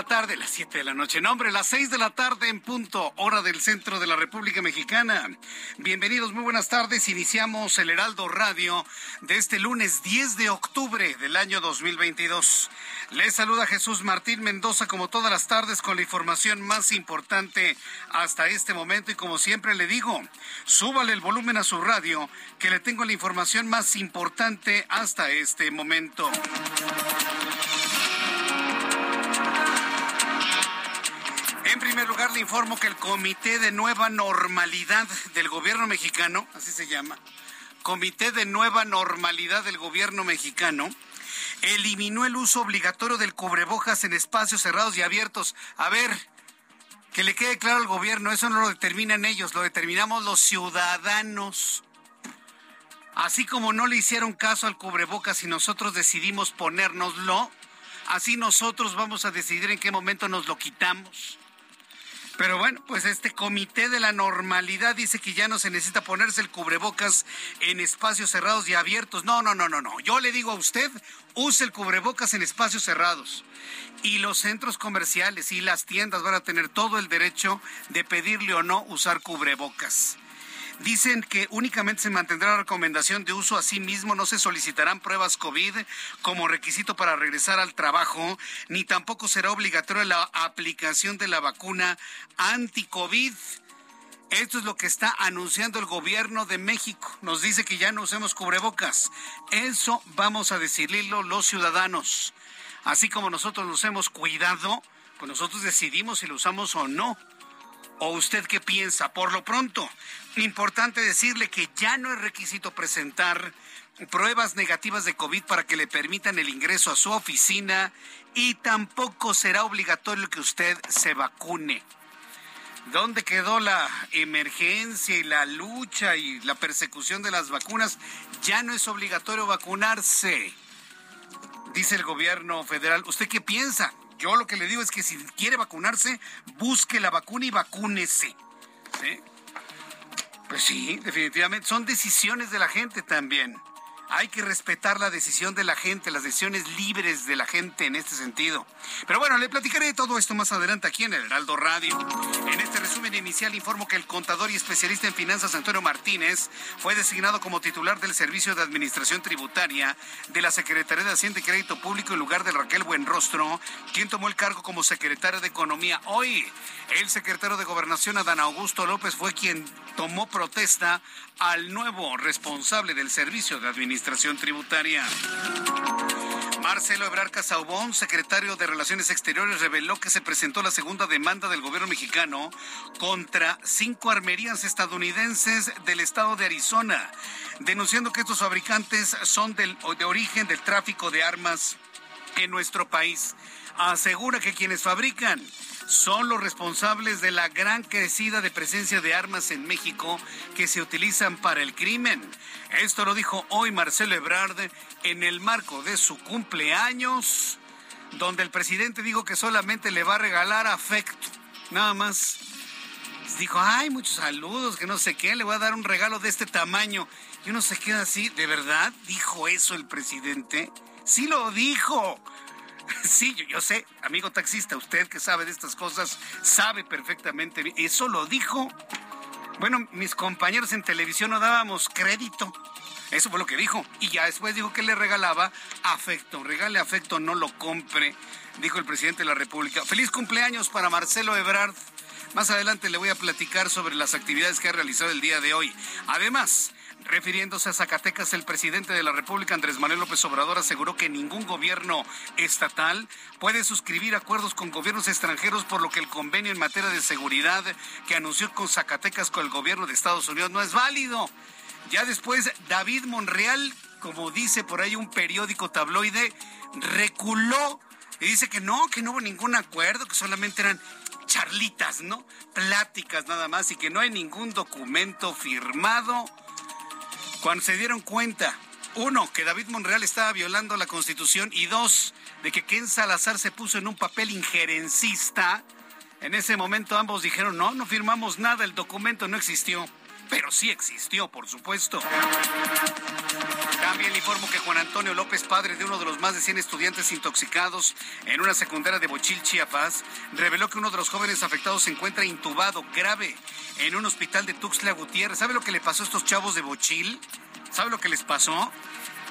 La tarde, las siete de la noche. No, hombre, las seis de la tarde en punto, hora del centro de la República Mexicana. Bienvenidos, muy buenas tardes. Iniciamos el Heraldo Radio de este lunes 10 de octubre del año 2022. Les saluda Jesús Martín Mendoza como todas las tardes con la información más importante hasta este momento y como siempre le digo, súbale el volumen a su radio que le tengo la información más importante hasta este momento. En primer lugar, le informo que el Comité de Nueva Normalidad del Gobierno mexicano, así se llama, Comité de Nueva Normalidad del Gobierno mexicano, eliminó el uso obligatorio del cubrebocas en espacios cerrados y abiertos. A ver, que le quede claro al gobierno, eso no lo determinan ellos, lo determinamos los ciudadanos. Así como no le hicieron caso al cubrebocas y nosotros decidimos ponérnoslo, así nosotros vamos a decidir en qué momento nos lo quitamos. Pero bueno, pues este comité de la normalidad dice que ya no se necesita ponerse el cubrebocas en espacios cerrados y abiertos. No, no, no, no, no. Yo le digo a usted, use el cubrebocas en espacios cerrados. Y los centros comerciales y las tiendas van a tener todo el derecho de pedirle o no usar cubrebocas. Dicen que únicamente se mantendrá la recomendación de uso a sí mismo, no se solicitarán pruebas COVID como requisito para regresar al trabajo, ni tampoco será obligatoria la aplicación de la vacuna anti-COVID. Esto es lo que está anunciando el gobierno de México. Nos dice que ya no usemos cubrebocas. Eso vamos a decidirlo los ciudadanos. Así como nosotros nos hemos cuidado, pues nosotros decidimos si lo usamos o no. ¿O usted qué piensa? Por lo pronto, importante decirle que ya no es requisito presentar pruebas negativas de COVID para que le permitan el ingreso a su oficina y tampoco será obligatorio que usted se vacune. ¿Dónde quedó la emergencia y la lucha y la persecución de las vacunas? Ya no es obligatorio vacunarse, dice el gobierno federal. ¿Usted qué piensa? Yo lo que le digo es que si quiere vacunarse, busque la vacuna y vacúnese. ¿Sí? Pues sí, definitivamente. Son decisiones de la gente también. Hay que respetar la decisión de la gente, las decisiones libres de la gente en este sentido. Pero bueno, le platicaré de todo esto más adelante aquí en el Heraldo Radio. En este resumen inicial informo que el contador y especialista en finanzas Antonio Martínez fue designado como titular del Servicio de Administración Tributaria de la Secretaría de Hacienda y Crédito Público en lugar de Raquel Buenrostro, quien tomó el cargo como secretario de Economía hoy. El secretario de Gobernación, Adán Augusto López, fue quien tomó protesta al nuevo responsable del Servicio de Administración Tributaria. Marcelo Ebrard Casaubón, secretario de Relaciones Exteriores, reveló que se presentó la segunda demanda del gobierno mexicano contra cinco armerías estadounidenses del estado de Arizona, denunciando que estos fabricantes son del, de origen del tráfico de armas en nuestro país. Asegura que quienes fabrican son los responsables de la gran crecida de presencia de armas en México que se utilizan para el crimen. Esto lo dijo hoy Marcelo Ebrard en el marco de su cumpleaños, donde el presidente dijo que solamente le va a regalar afecto, nada más. Dijo, ay, muchos saludos, que no sé qué, le voy a dar un regalo de este tamaño. Y uno se queda así, ¿de verdad? ¿Dijo eso el presidente? Sí lo dijo. Sí, yo, sé, amigo taxista, usted que sabe de estas cosas, sabe perfectamente. Eso lo dijo. Bueno, mis compañeros en televisión no dábamos crédito. Eso fue lo que dijo. Y ya después dijo que le regalaba afecto. Regale afecto, no lo compre, dijo el presidente de la República. Feliz cumpleaños para Marcelo Ebrard. Más adelante le voy a platicar sobre las actividades que ha realizado el día de hoy. Además, Refiriéndose a Zacatecas, el presidente de la República, Andrés Manuel López Obrador, aseguró que ningún gobierno estatal puede suscribir acuerdos con gobiernos extranjeros, por lo que el convenio en materia de seguridad que anunció con Zacatecas con el gobierno de Estados Unidos no es válido. Ya después, David Monreal, como dice por ahí un periódico tabloide, reculó y dice que no, que no hubo ningún acuerdo, que solamente eran charlitas, ¿no? Pláticas nada más y que no hay ningún documento firmado cuando se dieron cuenta, uno, que David Monreal estaba violando la Constitución y dos, de que Ken Salazar se puso en un papel injerencista, en ese momento ambos dijeron, no, no firmamos nada, el documento no existió. Pero sí existió, por supuesto. También informo que Juan Antonio López, padre de uno de los más de 100 estudiantes intoxicados en una secundaria de Bochil, Chiapas, reveló que uno de los jóvenes afectados se encuentra intubado grave en un hospital de Tuxtla Gutiérrez. ¿Sabe lo que le pasó a estos chavos de Bochil? ¿Sabe lo que les pasó?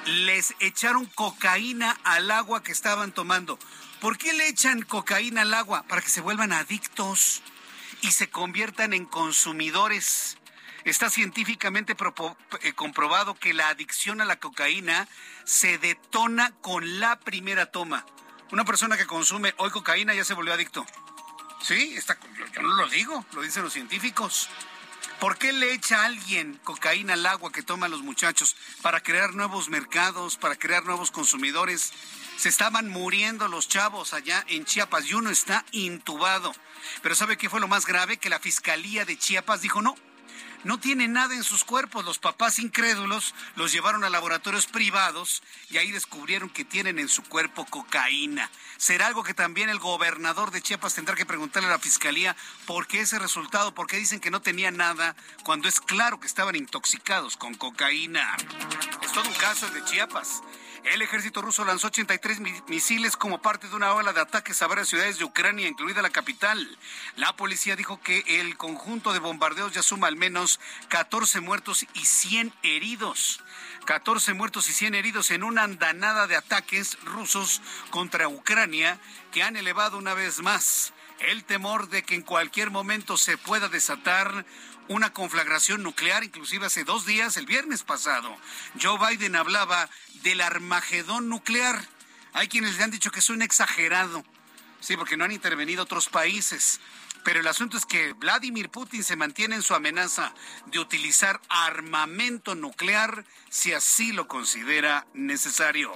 Les echaron cocaína al agua que estaban tomando. ¿Por qué le echan cocaína al agua? Para que se vuelvan adictos y se conviertan en consumidores. Está científicamente eh, comprobado que la adicción a la cocaína se detona con la primera toma. Una persona que consume hoy cocaína ya se volvió adicto. Sí, está, yo no lo digo, lo dicen los científicos. ¿Por qué le echa a alguien cocaína al agua que toman los muchachos? Para crear nuevos mercados, para crear nuevos consumidores. Se estaban muriendo los chavos allá en Chiapas y uno está intubado. Pero ¿sabe qué fue lo más grave? Que la Fiscalía de Chiapas dijo, no, no tiene nada en sus cuerpos. Los papás incrédulos los llevaron a laboratorios privados y ahí descubrieron que tienen en su cuerpo cocaína. Será algo que también el gobernador de Chiapas tendrá que preguntarle a la fiscalía por qué ese resultado, por qué dicen que no tenía nada cuando es claro que estaban intoxicados con cocaína. Es todo un caso de Chiapas. El ejército ruso lanzó 83 misiles como parte de una ola de ataques a varias ciudades de Ucrania, incluida la capital. La policía dijo que el conjunto de bombardeos ya suma al menos 14 muertos y 100 heridos. 14 muertos y 100 heridos en una andanada de ataques rusos contra Ucrania que han elevado una vez más el temor de que en cualquier momento se pueda desatar una conflagración nuclear, inclusive hace dos días, el viernes pasado. Joe Biden hablaba del armagedón nuclear. Hay quienes le han dicho que es un exagerado, sí, porque no han intervenido otros países. Pero el asunto es que Vladimir Putin se mantiene en su amenaza de utilizar armamento nuclear si así lo considera necesario.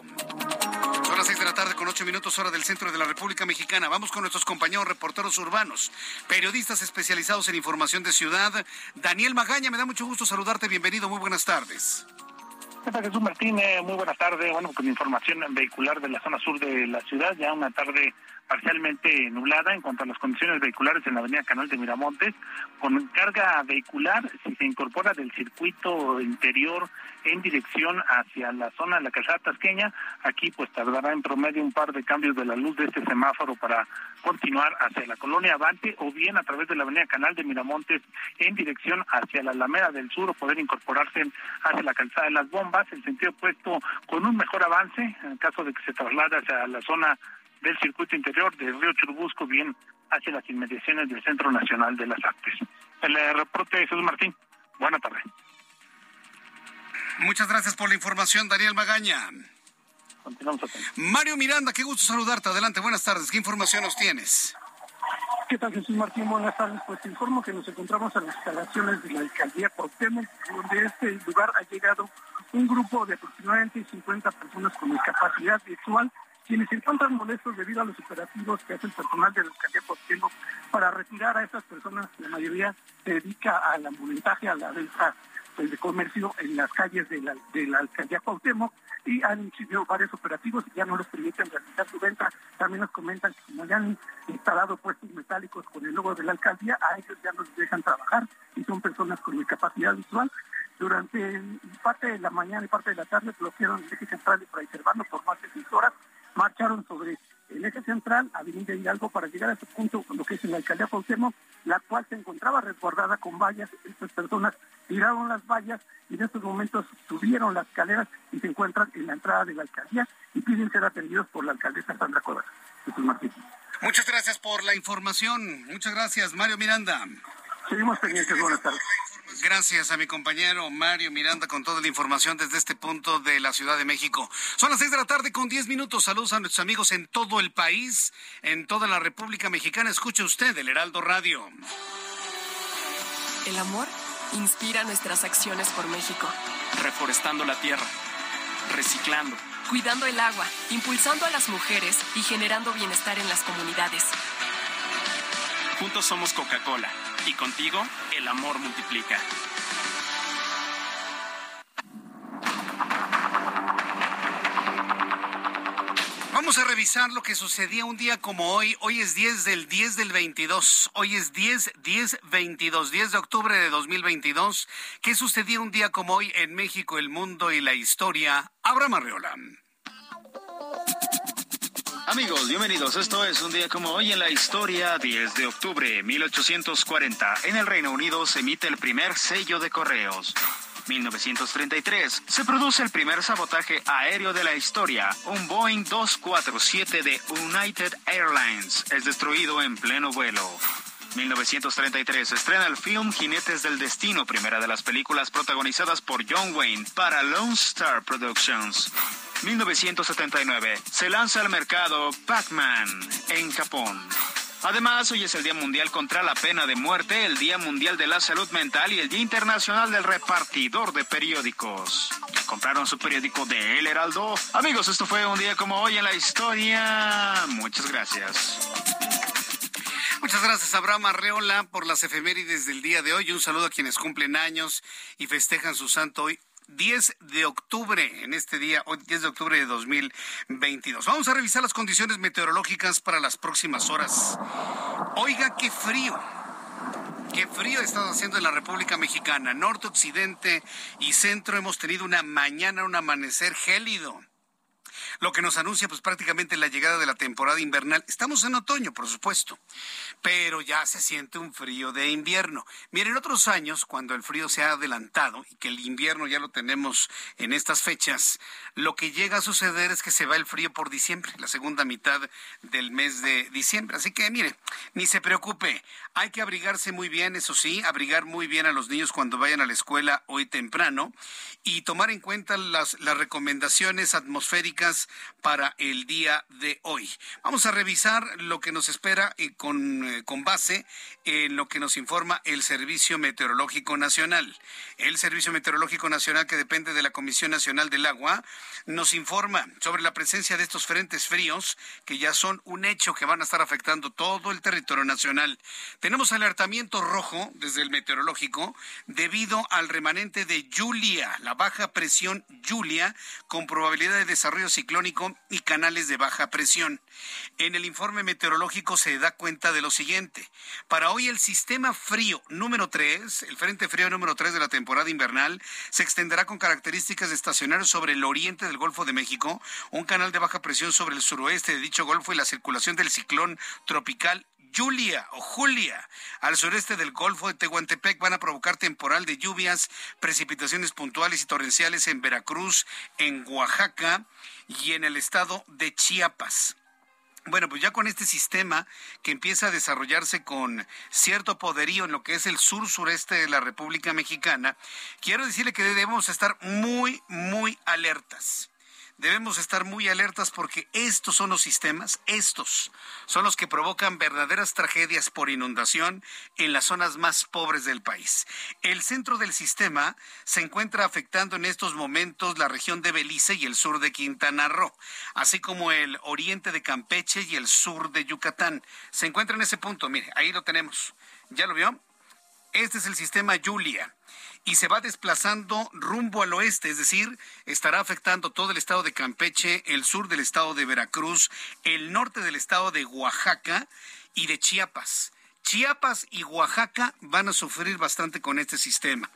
Son las seis de la tarde con ocho minutos hora del centro de la República Mexicana. Vamos con nuestros compañeros reporteros urbanos, periodistas especializados en información de ciudad. Daniel Magaña, me da mucho gusto saludarte. Bienvenido, muy buenas tardes. Jesús Martínez, muy buenas tardes. Bueno, con información vehicular de la zona sur de la ciudad, ya una tarde parcialmente nublada en cuanto a las condiciones vehiculares en la avenida Canal de Miramontes, con carga vehicular, si se incorpora del circuito interior en dirección hacia la zona de la calzada tasqueña, aquí pues tardará en promedio un par de cambios de la luz de este semáforo para continuar hacia la colonia Avante o bien a través de la avenida Canal de Miramontes en dirección hacia la Alameda del Sur o poder incorporarse hacia la calzada de las bombas, el sentido opuesto con un mejor avance en caso de que se traslade hacia la zona del circuito interior de Río Churubusco, bien hacia las inmediaciones del Centro Nacional de las Artes. El eh, reporte de Jesús Martín. Buenas tardes. Muchas gracias por la información, Daniel Magaña. Continuamos Mario Miranda, qué gusto saludarte. Adelante, buenas tardes. ¿Qué información nos tienes? ¿Qué tal, Jesús Martín? Buenas tardes. Pues te informo que nos encontramos en las instalaciones de la alcaldía Cuauhtémoc, donde este lugar ha llegado un grupo de aproximadamente 50 personas con discapacidad visual quienes se encuentran molestos debido a los operativos que hace el personal de la alcaldía Cuauhtémoc para retirar a estas personas, la mayoría se dedica al ambulentaje, a la venta pues, de comercio en las calles de la, de la alcaldía Cuauhtémoc y han iniciado varios operativos y ya no les permiten realizar su venta. También nos comentan que como ya han instalado puestos metálicos con el logo de la alcaldía, a ellos ya no les dejan trabajar y son personas con discapacidad visual. Durante parte de la mañana y parte de la tarde bloquearon el eje central de Fray por más de seis horas, marcharon sobre el eje central, Avenida Hidalgo, para llegar a ese punto, lo que es en la alcaldía Cuauhtémoc, la cual se encontraba resguardada con vallas. Estas personas tiraron las vallas y en estos momentos subieron las escaleras y se encuentran en la entrada de la alcaldía y piden ser atendidos por la alcaldesa Sandra Cuevas. Muchas gracias por la información. Muchas gracias, Mario Miranda. Seguimos pendientes. Buenas tardes. Gracias a mi compañero Mario Miranda con toda la información desde este punto de la Ciudad de México. Son las seis de la tarde con diez minutos. Saludos a nuestros amigos en todo el país, en toda la República Mexicana. Escuche usted el Heraldo Radio. El amor inspira nuestras acciones por México. Reforestando la tierra, reciclando, cuidando el agua, impulsando a las mujeres y generando bienestar en las comunidades. Juntos somos Coca-Cola y contigo el amor multiplica. Vamos a revisar lo que sucedía un día como hoy. Hoy es 10 del 10 del 22. Hoy es 10, 10, 22, 10 de octubre de 2022. ¿Qué sucedía un día como hoy en México, el mundo y la historia? Abraham Arreola. Amigos, bienvenidos. Esto es un día como hoy en la historia, 10 de octubre 1840. En el Reino Unido se emite el primer sello de correos. 1933 se produce el primer sabotaje aéreo de la historia. Un Boeing 247 de United Airlines es destruido en pleno vuelo. 1933 se estrena el film Jinetes del Destino, primera de las películas protagonizadas por John Wayne para Lone Star Productions. 1979 se lanza al mercado Pac-Man en Japón. Además, hoy es el Día Mundial contra la Pena de Muerte, el Día Mundial de la Salud Mental y el Día Internacional del Repartidor de Periódicos. ¿Ya compraron su periódico de El Heraldo? Amigos, esto fue un día como hoy en la historia. Muchas gracias. Muchas gracias, Abraham Arreola, por las efemérides del día de hoy. Un saludo a quienes cumplen años y festejan su santo hoy. 10 de octubre, en este día, hoy 10 de octubre de 2022. Vamos a revisar las condiciones meteorológicas para las próximas horas. Oiga, qué frío. Qué frío ha estado haciendo en la República Mexicana. Norte, occidente y centro hemos tenido una mañana, un amanecer gélido lo que nos anuncia pues prácticamente la llegada de la temporada invernal. Estamos en otoño, por supuesto, pero ya se siente un frío de invierno. Miren, otros años, cuando el frío se ha adelantado y que el invierno ya lo tenemos en estas fechas, lo que llega a suceder es que se va el frío por diciembre, la segunda mitad del mes de diciembre. Así que mire, ni se preocupe, hay que abrigarse muy bien, eso sí, abrigar muy bien a los niños cuando vayan a la escuela hoy temprano y tomar en cuenta las, las recomendaciones atmosféricas para el día de hoy. Vamos a revisar lo que nos espera eh, con, eh, con base en lo que nos informa el Servicio Meteorológico Nacional. El Servicio Meteorológico Nacional, que depende de la Comisión Nacional del Agua, nos informa sobre la presencia de estos frentes fríos que ya son un hecho que van a estar afectando todo el territorio nacional. Tenemos alertamiento rojo desde el meteorológico debido al remanente de Julia, la baja presión Julia, con probabilidad de desarrollo ciclónico y canales de baja presión. En el informe meteorológico se da cuenta de lo siguiente. Para hoy el sistema frío número 3, el frente frío número 3 de la temporada invernal, se extenderá con características de estacionario sobre el oriente del Golfo de México, un canal de baja presión sobre el suroeste de dicho golfo y la circulación del ciclón tropical Julia o Julia al sureste del Golfo de Tehuantepec van a provocar temporal de lluvias, precipitaciones puntuales y torrenciales en Veracruz, en Oaxaca y en el estado de Chiapas. Bueno, pues ya con este sistema que empieza a desarrollarse con cierto poderío en lo que es el sur sureste de la República Mexicana, quiero decirle que debemos estar muy, muy alertas debemos estar muy alertas porque estos son los sistemas, estos son los que provocan verdaderas tragedias por inundación en las zonas más pobres del país. El centro del sistema se encuentra afectando en estos momentos la región de Belice y el sur de Quintana Roo, así como el oriente de Campeche y el sur de Yucatán. Se encuentra en ese punto, mire, ahí lo tenemos. ¿Ya lo vio? Este es el sistema Julia y se va desplazando rumbo al oeste, es decir, estará afectando todo el estado de Campeche, el sur del estado de Veracruz, el norte del estado de Oaxaca y de Chiapas. Chiapas y Oaxaca van a sufrir bastante con este sistema.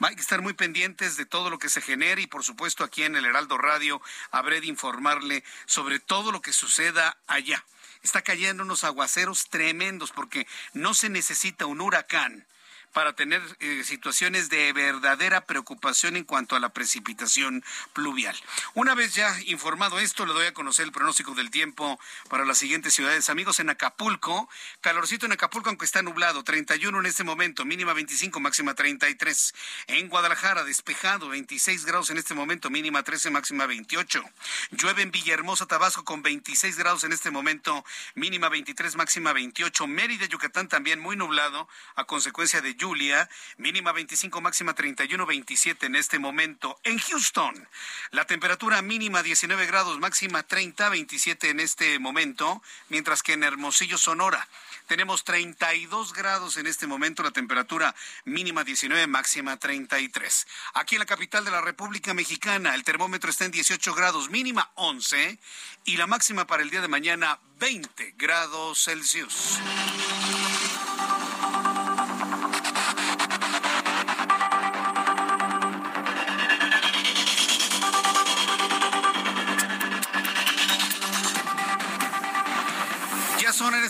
Hay que estar muy pendientes de todo lo que se genere y por supuesto aquí en el Heraldo Radio habré de informarle sobre todo lo que suceda allá. Está cayendo unos aguaceros tremendos porque no se necesita un huracán para tener eh, situaciones de verdadera preocupación en cuanto a la precipitación pluvial. Una vez ya informado esto, le doy a conocer el pronóstico del tiempo para las siguientes ciudades. Amigos, en Acapulco, calorcito en Acapulco, aunque está nublado, 31 en este momento, mínima 25, máxima 33. En Guadalajara, despejado, 26 grados en este momento, mínima 13, máxima 28. Llueve en Villahermosa, Tabasco, con 26 grados en este momento, mínima 23, máxima 28. Mérida, Yucatán, también muy nublado, a consecuencia de lluvia Julia, mínima 25, máxima 31, 27 en este momento. En Houston, la temperatura mínima 19 grados, máxima 30, 27 en este momento, mientras que en Hermosillo, Sonora, tenemos 32 grados en este momento, la temperatura mínima 19, máxima 33. Aquí en la capital de la República Mexicana, el termómetro está en 18 grados, mínima 11 y la máxima para el día de mañana 20 grados Celsius.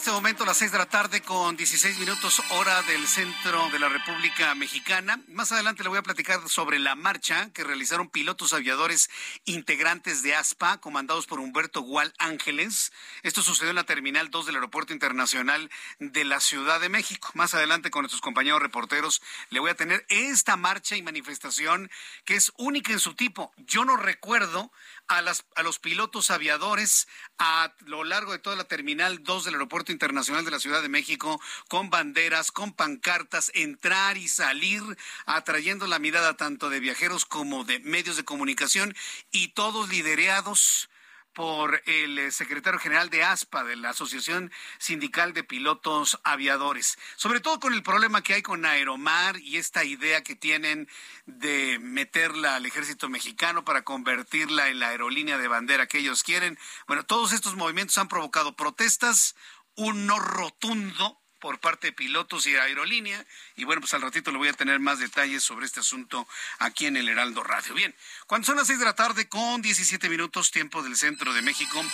Este momento las seis de la tarde con 16 minutos hora del centro de la República Mexicana. Más adelante le voy a platicar sobre la marcha que realizaron pilotos aviadores integrantes de ASPA, comandados por Humberto Gual Ángeles. Esto sucedió en la Terminal 2 del Aeropuerto Internacional de la Ciudad de México. Más adelante con nuestros compañeros reporteros le voy a tener esta marcha y manifestación que es única en su tipo. Yo no recuerdo a, las, a los pilotos aviadores a lo largo de toda la Terminal 2 del Aeropuerto Internacional de la Ciudad de México, con banderas, con pancartas, entrar y salir, atrayendo la mirada tanto de viajeros como de medios de comunicación y todos liderados por el eh, secretario general de ASPA, de la Asociación Sindical de Pilotos Aviadores, sobre todo con el problema que hay con Aeromar y esta idea que tienen de meterla al ejército mexicano para convertirla en la aerolínea de bandera que ellos quieren. Bueno, todos estos movimientos han provocado protestas, un no rotundo por parte de pilotos y aerolínea. Y bueno, pues al ratito le voy a tener más detalles sobre este asunto aquí en el Heraldo Radio. Bien, cuando son las seis de la tarde con 17 minutos tiempo del centro de México,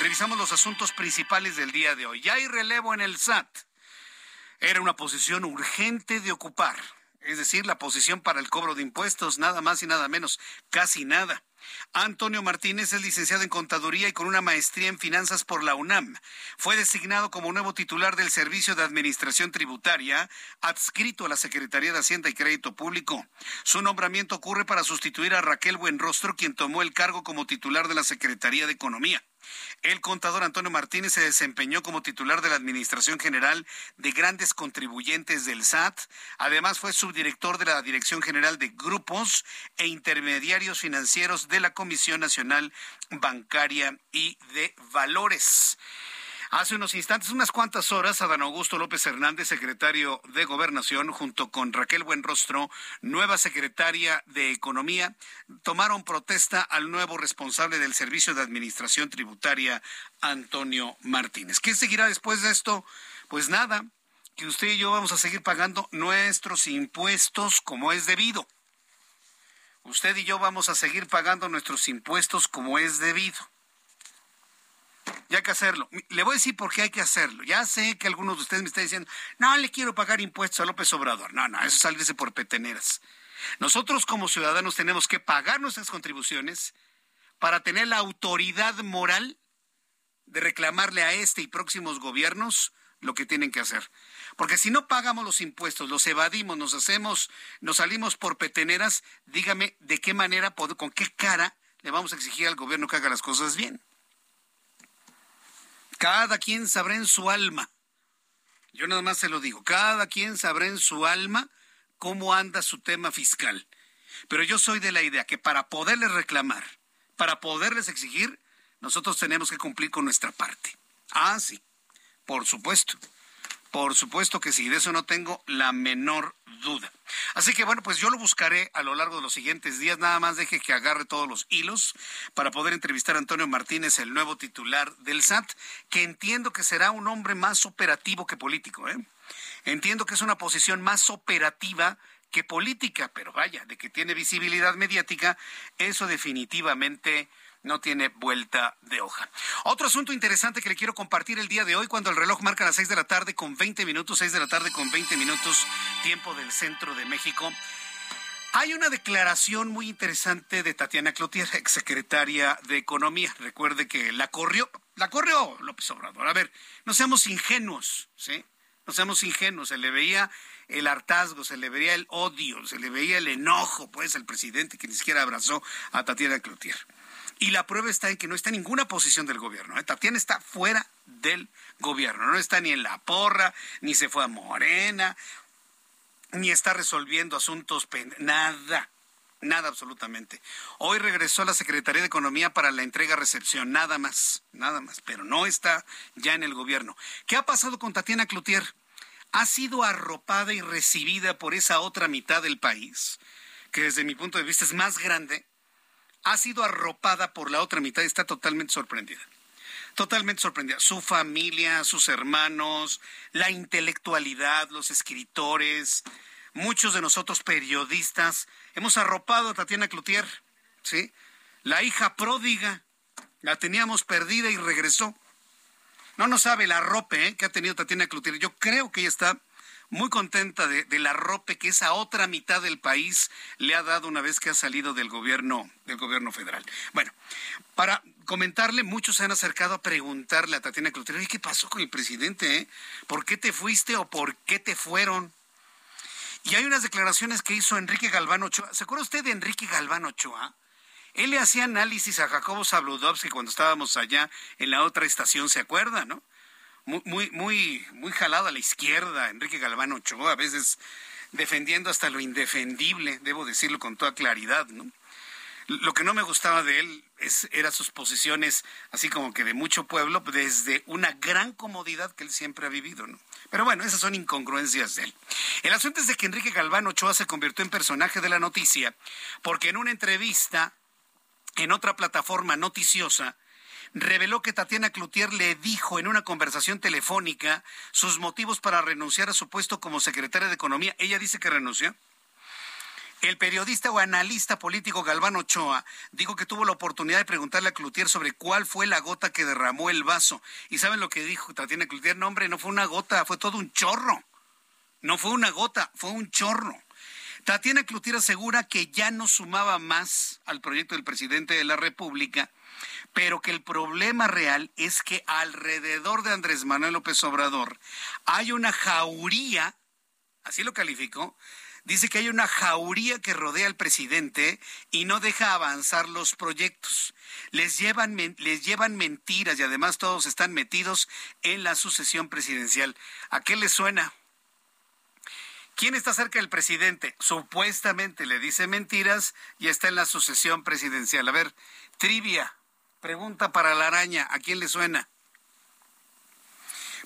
revisamos los asuntos principales del día de hoy. Ya hay relevo en el SAT. Era una posición urgente de ocupar, es decir, la posición para el cobro de impuestos, nada más y nada menos, casi nada. Antonio Martínez es licenciado en Contaduría y con una maestría en Finanzas por la UNAM. Fue designado como nuevo titular del Servicio de Administración Tributaria, adscrito a la Secretaría de Hacienda y Crédito Público. Su nombramiento ocurre para sustituir a Raquel Buenrostro, quien tomó el cargo como titular de la Secretaría de Economía. El contador Antonio Martínez se desempeñó como titular de la Administración General de Grandes Contribuyentes del SAT. Además, fue subdirector de la Dirección General de Grupos e Intermediarios Financieros de la Comisión Nacional Bancaria y de Valores. Hace unos instantes, unas cuantas horas, Adán Augusto López Hernández, secretario de Gobernación, junto con Raquel Buenrostro, nueva secretaria de Economía, tomaron protesta al nuevo responsable del Servicio de Administración Tributaria, Antonio Martínez. ¿Qué seguirá después de esto? Pues nada, que usted y yo vamos a seguir pagando nuestros impuestos como es debido. Usted y yo vamos a seguir pagando nuestros impuestos como es debido. Ya hay que hacerlo. Le voy a decir por qué hay que hacerlo. Ya sé que algunos de ustedes me están diciendo, no le quiero pagar impuestos a López Obrador. No, no, eso es salirse por peteneras. Nosotros como ciudadanos tenemos que pagar nuestras contribuciones para tener la autoridad moral de reclamarle a este y próximos gobiernos lo que tienen que hacer. Porque si no pagamos los impuestos, los evadimos, nos hacemos, nos salimos por peteneras, dígame de qué manera, con qué cara le vamos a exigir al gobierno que haga las cosas bien. Cada quien sabrá en su alma. Yo nada más se lo digo. Cada quien sabrá en su alma cómo anda su tema fiscal. Pero yo soy de la idea que para poderles reclamar, para poderles exigir, nosotros tenemos que cumplir con nuestra parte. Ah, sí, por supuesto. Por supuesto que sí, de eso no tengo la menor duda. Así que bueno, pues yo lo buscaré a lo largo de los siguientes días. Nada más deje que agarre todos los hilos para poder entrevistar a Antonio Martínez, el nuevo titular del SAT, que entiendo que será un hombre más operativo que político. ¿eh? Entiendo que es una posición más operativa que política, pero vaya, de que tiene visibilidad mediática, eso definitivamente no tiene vuelta de hoja. Otro asunto interesante que le quiero compartir el día de hoy, cuando el reloj marca las 6 de la tarde con 20 minutos, 6 de la tarde con 20 minutos, tiempo del centro de México. Hay una declaración muy interesante de Tatiana Cloutier, exsecretaria de Economía. Recuerde que la corrió, la corrió López Obrador. A ver, no seamos ingenuos, ¿sí? No seamos ingenuos. Se le veía el hartazgo, se le veía el odio, se le veía el enojo, pues, al presidente que ni siquiera abrazó a Tatiana Cloutier. Y la prueba está en que no está en ninguna posición del gobierno. ¿eh? Tatiana está fuera del gobierno. No está ni en la porra, ni se fue a Morena, ni está resolviendo asuntos Nada. Nada absolutamente. Hoy regresó a la Secretaría de Economía para la entrega-recepción, nada más, nada más, pero no está ya en el gobierno. ¿Qué ha pasado con Tatiana Cloutier? Ha sido arropada y recibida por esa otra mitad del país, que desde mi punto de vista es más grande ha sido arropada por la otra mitad y está totalmente sorprendida. Totalmente sorprendida. Su familia, sus hermanos, la intelectualidad, los escritores, muchos de nosotros periodistas, hemos arropado a Tatiana Cloutier, ¿sí? La hija pródiga, la teníamos perdida y regresó. No nos sabe la rope ¿eh? que ha tenido Tatiana Cloutier. Yo creo que ella está muy contenta de, la rope que esa otra mitad del país le ha dado una vez que ha salido del gobierno, del gobierno federal. Bueno, para comentarle, muchos se han acercado a preguntarle a Tatiana Cloutier, ¿qué pasó con el presidente? Eh? ¿Por qué te fuiste o por qué te fueron? Y hay unas declaraciones que hizo Enrique Galván Ochoa. ¿Se acuerda usted de Enrique Galván Ochoa? Él le hacía análisis a Jacobo Zabludovsky cuando estábamos allá en la otra estación, ¿se acuerda, no? Muy, muy, muy, a la izquierda, Enrique Galván Ochoa, a veces defendiendo hasta lo indefendible, debo decirlo con toda claridad, ¿no? Lo que no me gustaba de él es, eran sus posiciones así como que de mucho pueblo, desde una gran comodidad que él siempre ha vivido, ¿no? Pero bueno, esas son incongruencias de él. El asunto es de que Enrique Galván Ochoa se convirtió en personaje de la noticia porque en una entrevista en otra plataforma noticiosa reveló que Tatiana Cloutier le dijo en una conversación telefónica sus motivos para renunciar a su puesto como secretaria de Economía. Ella dice que renunció. El periodista o analista político Galván Ochoa dijo que tuvo la oportunidad de preguntarle a Cloutier sobre cuál fue la gota que derramó el vaso. ¿Y saben lo que dijo Tatiana Cloutier? No, hombre, no fue una gota, fue todo un chorro. No fue una gota, fue un chorro. Tatiana Cloutier asegura que ya no sumaba más al proyecto del presidente de la República pero que el problema real es que alrededor de Andrés Manuel López Obrador hay una jauría, así lo calificó, dice que hay una jauría que rodea al presidente y no deja avanzar los proyectos. Les llevan, les llevan mentiras y además todos están metidos en la sucesión presidencial. ¿A qué le suena? ¿Quién está cerca del presidente? Supuestamente le dice mentiras y está en la sucesión presidencial. A ver, trivia. Pregunta para la araña, ¿a quién le suena?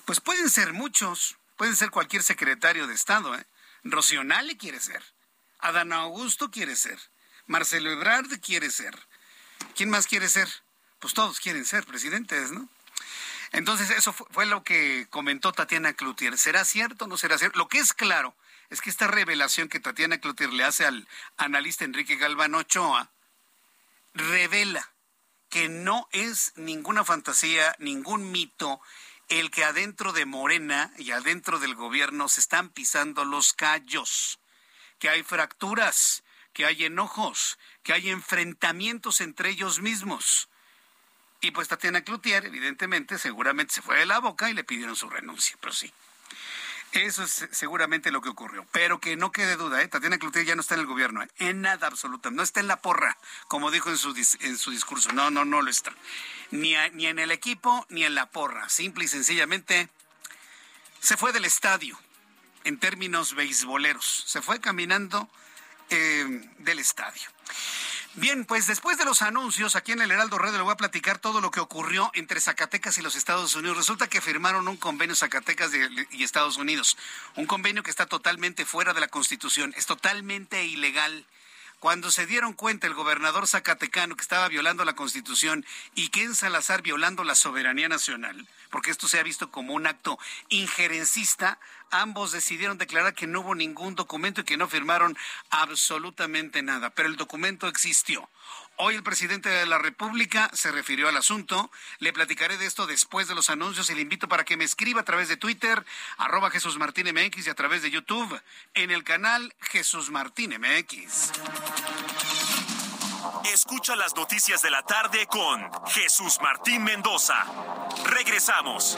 Pues pueden ser muchos, pueden ser cualquier secretario de Estado, ¿eh? Rocionale quiere ser, Adán Augusto quiere ser, Marcelo Ebrard quiere ser. ¿Quién más quiere ser? Pues todos quieren ser presidentes, ¿no? Entonces, eso fue, lo que comentó Tatiana Cloutier. ¿Será cierto o no será cierto? Lo que es claro es que esta revelación que Tatiana Cloutier le hace al analista Enrique Galván Ochoa revela que no es ninguna fantasía, ningún mito el que adentro de Morena y adentro del gobierno se están pisando los callos, que hay fracturas, que hay enojos, que hay enfrentamientos entre ellos mismos. Y pues Tatiana Cloutier, evidentemente, seguramente se fue de la boca y le pidieron su renuncia, pero sí. Eso es seguramente lo que ocurrió. Pero que no quede duda, ¿eh? Tatiana Cloutier ya no está en el gobierno, ¿eh? en nada absoluto. No está en la porra, como dijo en su, en su discurso. No, no, no lo está. Ni, ni en el equipo, ni en la porra. Simple y sencillamente se fue del estadio, en términos beisboleros. Se fue caminando eh, del estadio. Bien, pues después de los anuncios, aquí en el Heraldo Radio le voy a platicar todo lo que ocurrió entre Zacatecas y los Estados Unidos. Resulta que firmaron un convenio Zacatecas y Estados Unidos, un convenio que está totalmente fuera de la Constitución, es totalmente ilegal. Cuando se dieron cuenta el gobernador zacatecano que estaba violando la Constitución y Ken Salazar violando la soberanía nacional, porque esto se ha visto como un acto injerencista, ambos decidieron declarar que no hubo ningún documento y que no firmaron absolutamente nada, pero el documento existió. Hoy el presidente de la República se refirió al asunto. Le platicaré de esto después de los anuncios y le invito para que me escriba a través de Twitter, arroba Jesús Martín MX y a través de YouTube en el canal Jesús Martín MX. Escucha las noticias de la tarde con Jesús Martín Mendoza. Regresamos.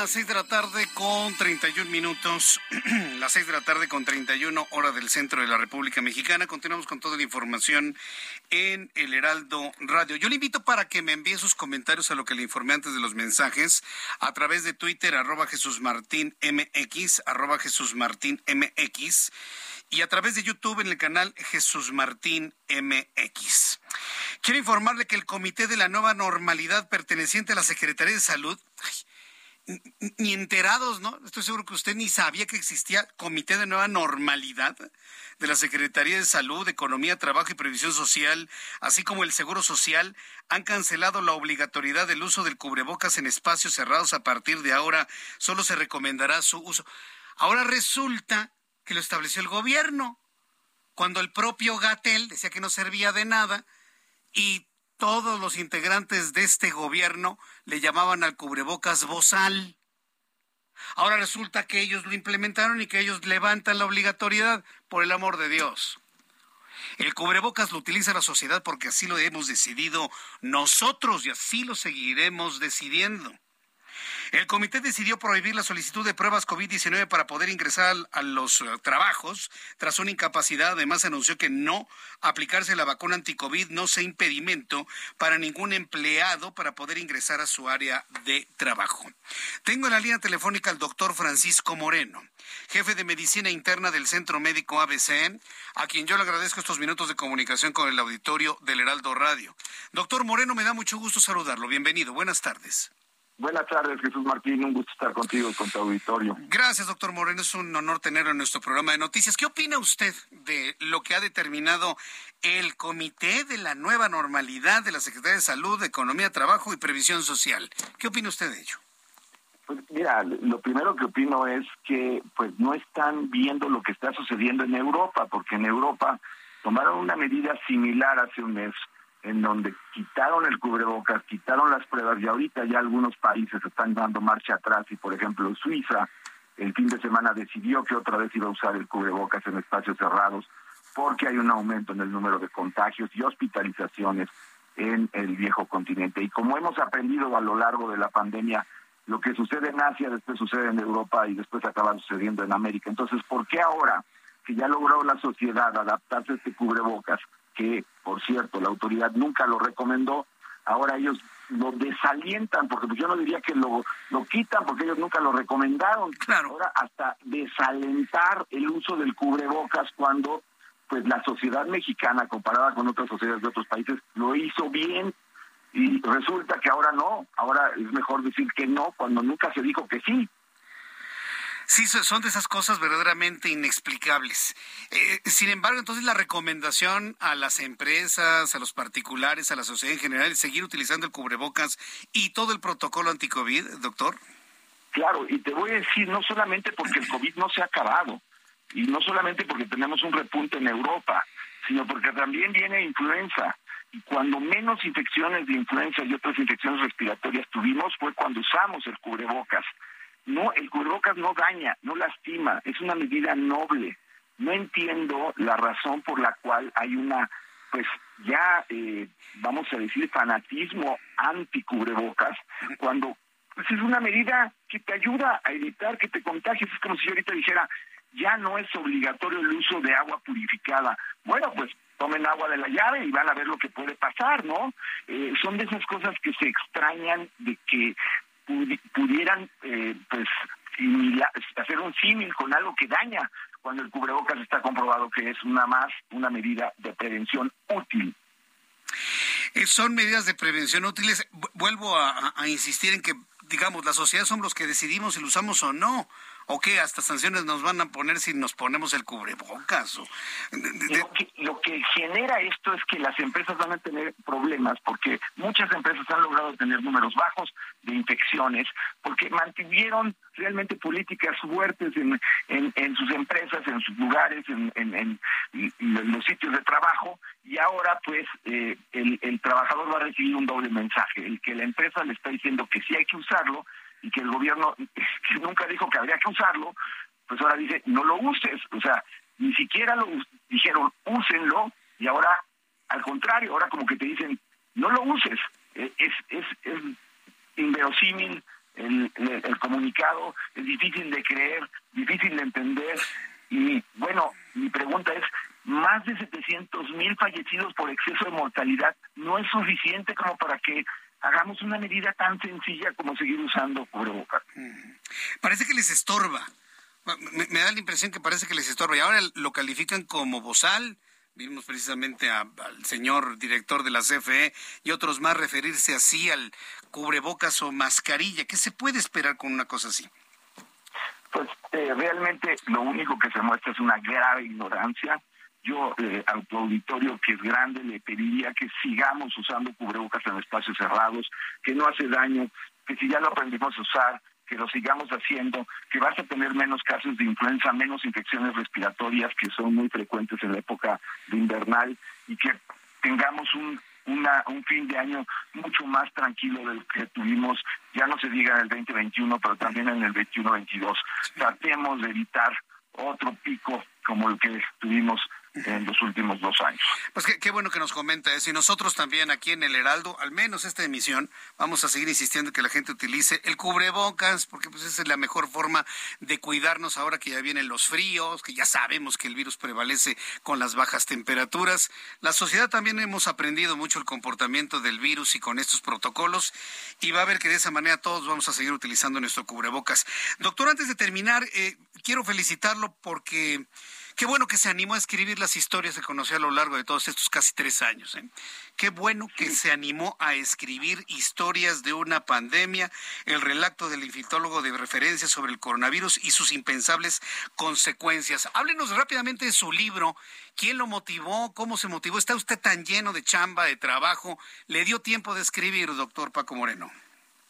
Las 6 de la tarde con 31 minutos, las 6 de la tarde con 31 hora del centro de la República Mexicana. Continuamos con toda la información en el Heraldo Radio. Yo le invito para que me envíe sus comentarios a lo que le informé antes de los mensajes a través de Twitter, arroba Jesús Martín MX, arroba Jesús Martín MX y a través de YouTube en el canal Jesús Martín MX. Quiero informarle que el Comité de la Nueva Normalidad perteneciente a la Secretaría de Salud ni enterados, ¿no? Estoy seguro que usted ni sabía que existía Comité de Nueva Normalidad de la Secretaría de Salud, Economía, Trabajo y Previsión Social, así como el Seguro Social, han cancelado la obligatoriedad del uso del cubrebocas en espacios cerrados a partir de ahora. Solo se recomendará su uso. Ahora resulta que lo estableció el gobierno, cuando el propio Gatel decía que no servía de nada y todos los integrantes de este gobierno le llamaban al cubrebocas bozal. Ahora resulta que ellos lo implementaron y que ellos levantan la obligatoriedad, por el amor de Dios. El cubrebocas lo utiliza la sociedad porque así lo hemos decidido nosotros y así lo seguiremos decidiendo. El comité decidió prohibir la solicitud de pruebas COVID-19 para poder ingresar a los eh, trabajos tras una incapacidad. Además, anunció que no aplicarse la vacuna anti-COVID no sea impedimento para ningún empleado para poder ingresar a su área de trabajo. Tengo en la línea telefónica al doctor Francisco Moreno, jefe de medicina interna del Centro Médico ABC, a quien yo le agradezco estos minutos de comunicación con el auditorio del Heraldo Radio. Doctor Moreno, me da mucho gusto saludarlo. Bienvenido. Buenas tardes. Buenas tardes, Jesús Martín. Un gusto estar contigo, con tu auditorio. Gracias, doctor Moreno. Es un honor tenerlo en nuestro programa de noticias. ¿Qué opina usted de lo que ha determinado el Comité de la Nueva Normalidad de la Secretaría de Salud, Economía, Trabajo y Previsión Social? ¿Qué opina usted de ello? Pues mira, lo primero que opino es que pues no están viendo lo que está sucediendo en Europa, porque en Europa tomaron una medida similar hace un mes en donde quitaron el cubrebocas, quitaron las pruebas y ahorita ya algunos países están dando marcha atrás y por ejemplo Suiza el fin de semana decidió que otra vez iba a usar el cubrebocas en espacios cerrados porque hay un aumento en el número de contagios y hospitalizaciones en el viejo continente. Y como hemos aprendido a lo largo de la pandemia, lo que sucede en Asia después sucede en Europa y después acaba sucediendo en América. Entonces, ¿por qué ahora que ya logró la sociedad adaptarse a este cubrebocas, que por cierto la autoridad nunca lo recomendó, ahora ellos lo desalientan, porque pues yo no diría que lo, lo quitan, porque ellos nunca lo recomendaron. Claro. Ahora hasta desalentar el uso del cubrebocas cuando pues la sociedad mexicana comparada con otras sociedades de otros países lo hizo bien y resulta que ahora no, ahora es mejor decir que no cuando nunca se dijo que sí. Sí, son de esas cosas verdaderamente inexplicables. Eh, sin embargo, entonces la recomendación a las empresas, a los particulares, a la sociedad en general es seguir utilizando el cubrebocas y todo el protocolo anti-COVID, doctor. Claro, y te voy a decir, no solamente porque el COVID no se ha acabado, y no solamente porque tenemos un repunte en Europa, sino porque también viene influenza. Y cuando menos infecciones de influenza y otras infecciones respiratorias tuvimos fue cuando usamos el cubrebocas. No, el cubrebocas no daña, no lastima, es una medida noble. No entiendo la razón por la cual hay una, pues ya, eh, vamos a decir, fanatismo anti-cubrebocas, cuando pues, es una medida que te ayuda a evitar que te contagies. Es como si yo ahorita dijera, ya no es obligatorio el uso de agua purificada. Bueno, pues tomen agua de la llave y van a ver lo que puede pasar, ¿no? Eh, son de esas cosas que se extrañan de que pudieran eh, pues hacer un símil con algo que daña cuando el cubrebocas está comprobado que es una más una medida de prevención útil. Eh, son medidas de prevención útiles. Vuelvo a, a, insistir en que, digamos, la sociedad somos los que decidimos si lo usamos o no. ¿O qué? ¿Hasta sanciones nos van a poner si nos ponemos el cubrebocas? O... Lo, que, lo que genera esto es que las empresas van a tener problemas porque muchas empresas han logrado tener números bajos de infecciones porque mantuvieron realmente políticas fuertes en, en, sus empresas, en sus lugares, en, en, los sitios de trabajo y ahora pues eh, el, el trabajador va a recibir un doble mensaje, el que la empresa le está diciendo que sí hay que usarlo y que el gobierno que nunca dijo que habría que usarlo, pues ahora dice, no lo uses. O sea, ni siquiera lo dijeron, úsenlo, y ahora, al contrario, ahora como que te dicen, no lo uses. E, es, es, es inverosímil el, el, comunicado, es difícil de creer, difícil de entender. Y bueno, mi pregunta es, más de 700 mil fallecidos por exceso de mortalidad no es suficiente como para que hagamos una medida tan sencilla como seguir usando cubrebocas. Parece que les estorba. Me, da la impresión que parece que les estorba. Y ahora lo califican como bozal. Vimos precisamente al señor director de la CFE y otros más referirse así al cubrebocas o mascarilla. ¿Qué se puede esperar con una cosa así? Pues eh, realmente lo único que se muestra es una grave ignorancia yo eh, a tu auditorio, que es grande, le pediría que sigamos usando cubrebocas en espacios cerrados, que no hace daño, que si ya lo aprendimos a usar, que lo sigamos haciendo, que vas a tener menos casos de influenza, menos infecciones respiratorias que son muy frecuentes en la época de invernal y que tengamos un una, un fin de año mucho más tranquilo del que tuvimos, ya no se diga en el 2021, pero también en el 21-22. Tratemos de evitar otro pico como el que tuvimos en los últimos dos años. Pues qué, bueno que nos comenta eso. Y nosotros también aquí en el Heraldo, al menos esta emisión, vamos a seguir insistiendo que la gente utilice el cubrebocas, porque pues esa es la mejor forma de cuidarnos ahora que ya vienen los fríos, que ya sabemos que el virus prevalece con las bajas temperaturas. La sociedad también hemos aprendido mucho el comportamiento del virus y con estos protocolos, y va a ver que de esa manera todos vamos a seguir utilizando nuestro cubrebocas. Doctor, antes de terminar, eh, quiero felicitarlo porque Qué bueno que se animó a escribir las historias que conoció a lo largo de todos estos casi tres años. ¿eh? Qué bueno que se animó a escribir historias de una pandemia, el relato del infectólogo de referencia sobre el coronavirus y sus impensables consecuencias. Háblenos rápidamente de su libro. ¿Quién lo motivó? ¿Cómo se motivó? ¿Está usted tan lleno de chamba, de trabajo? ¿Le dio tiempo de escribir, doctor Paco Moreno?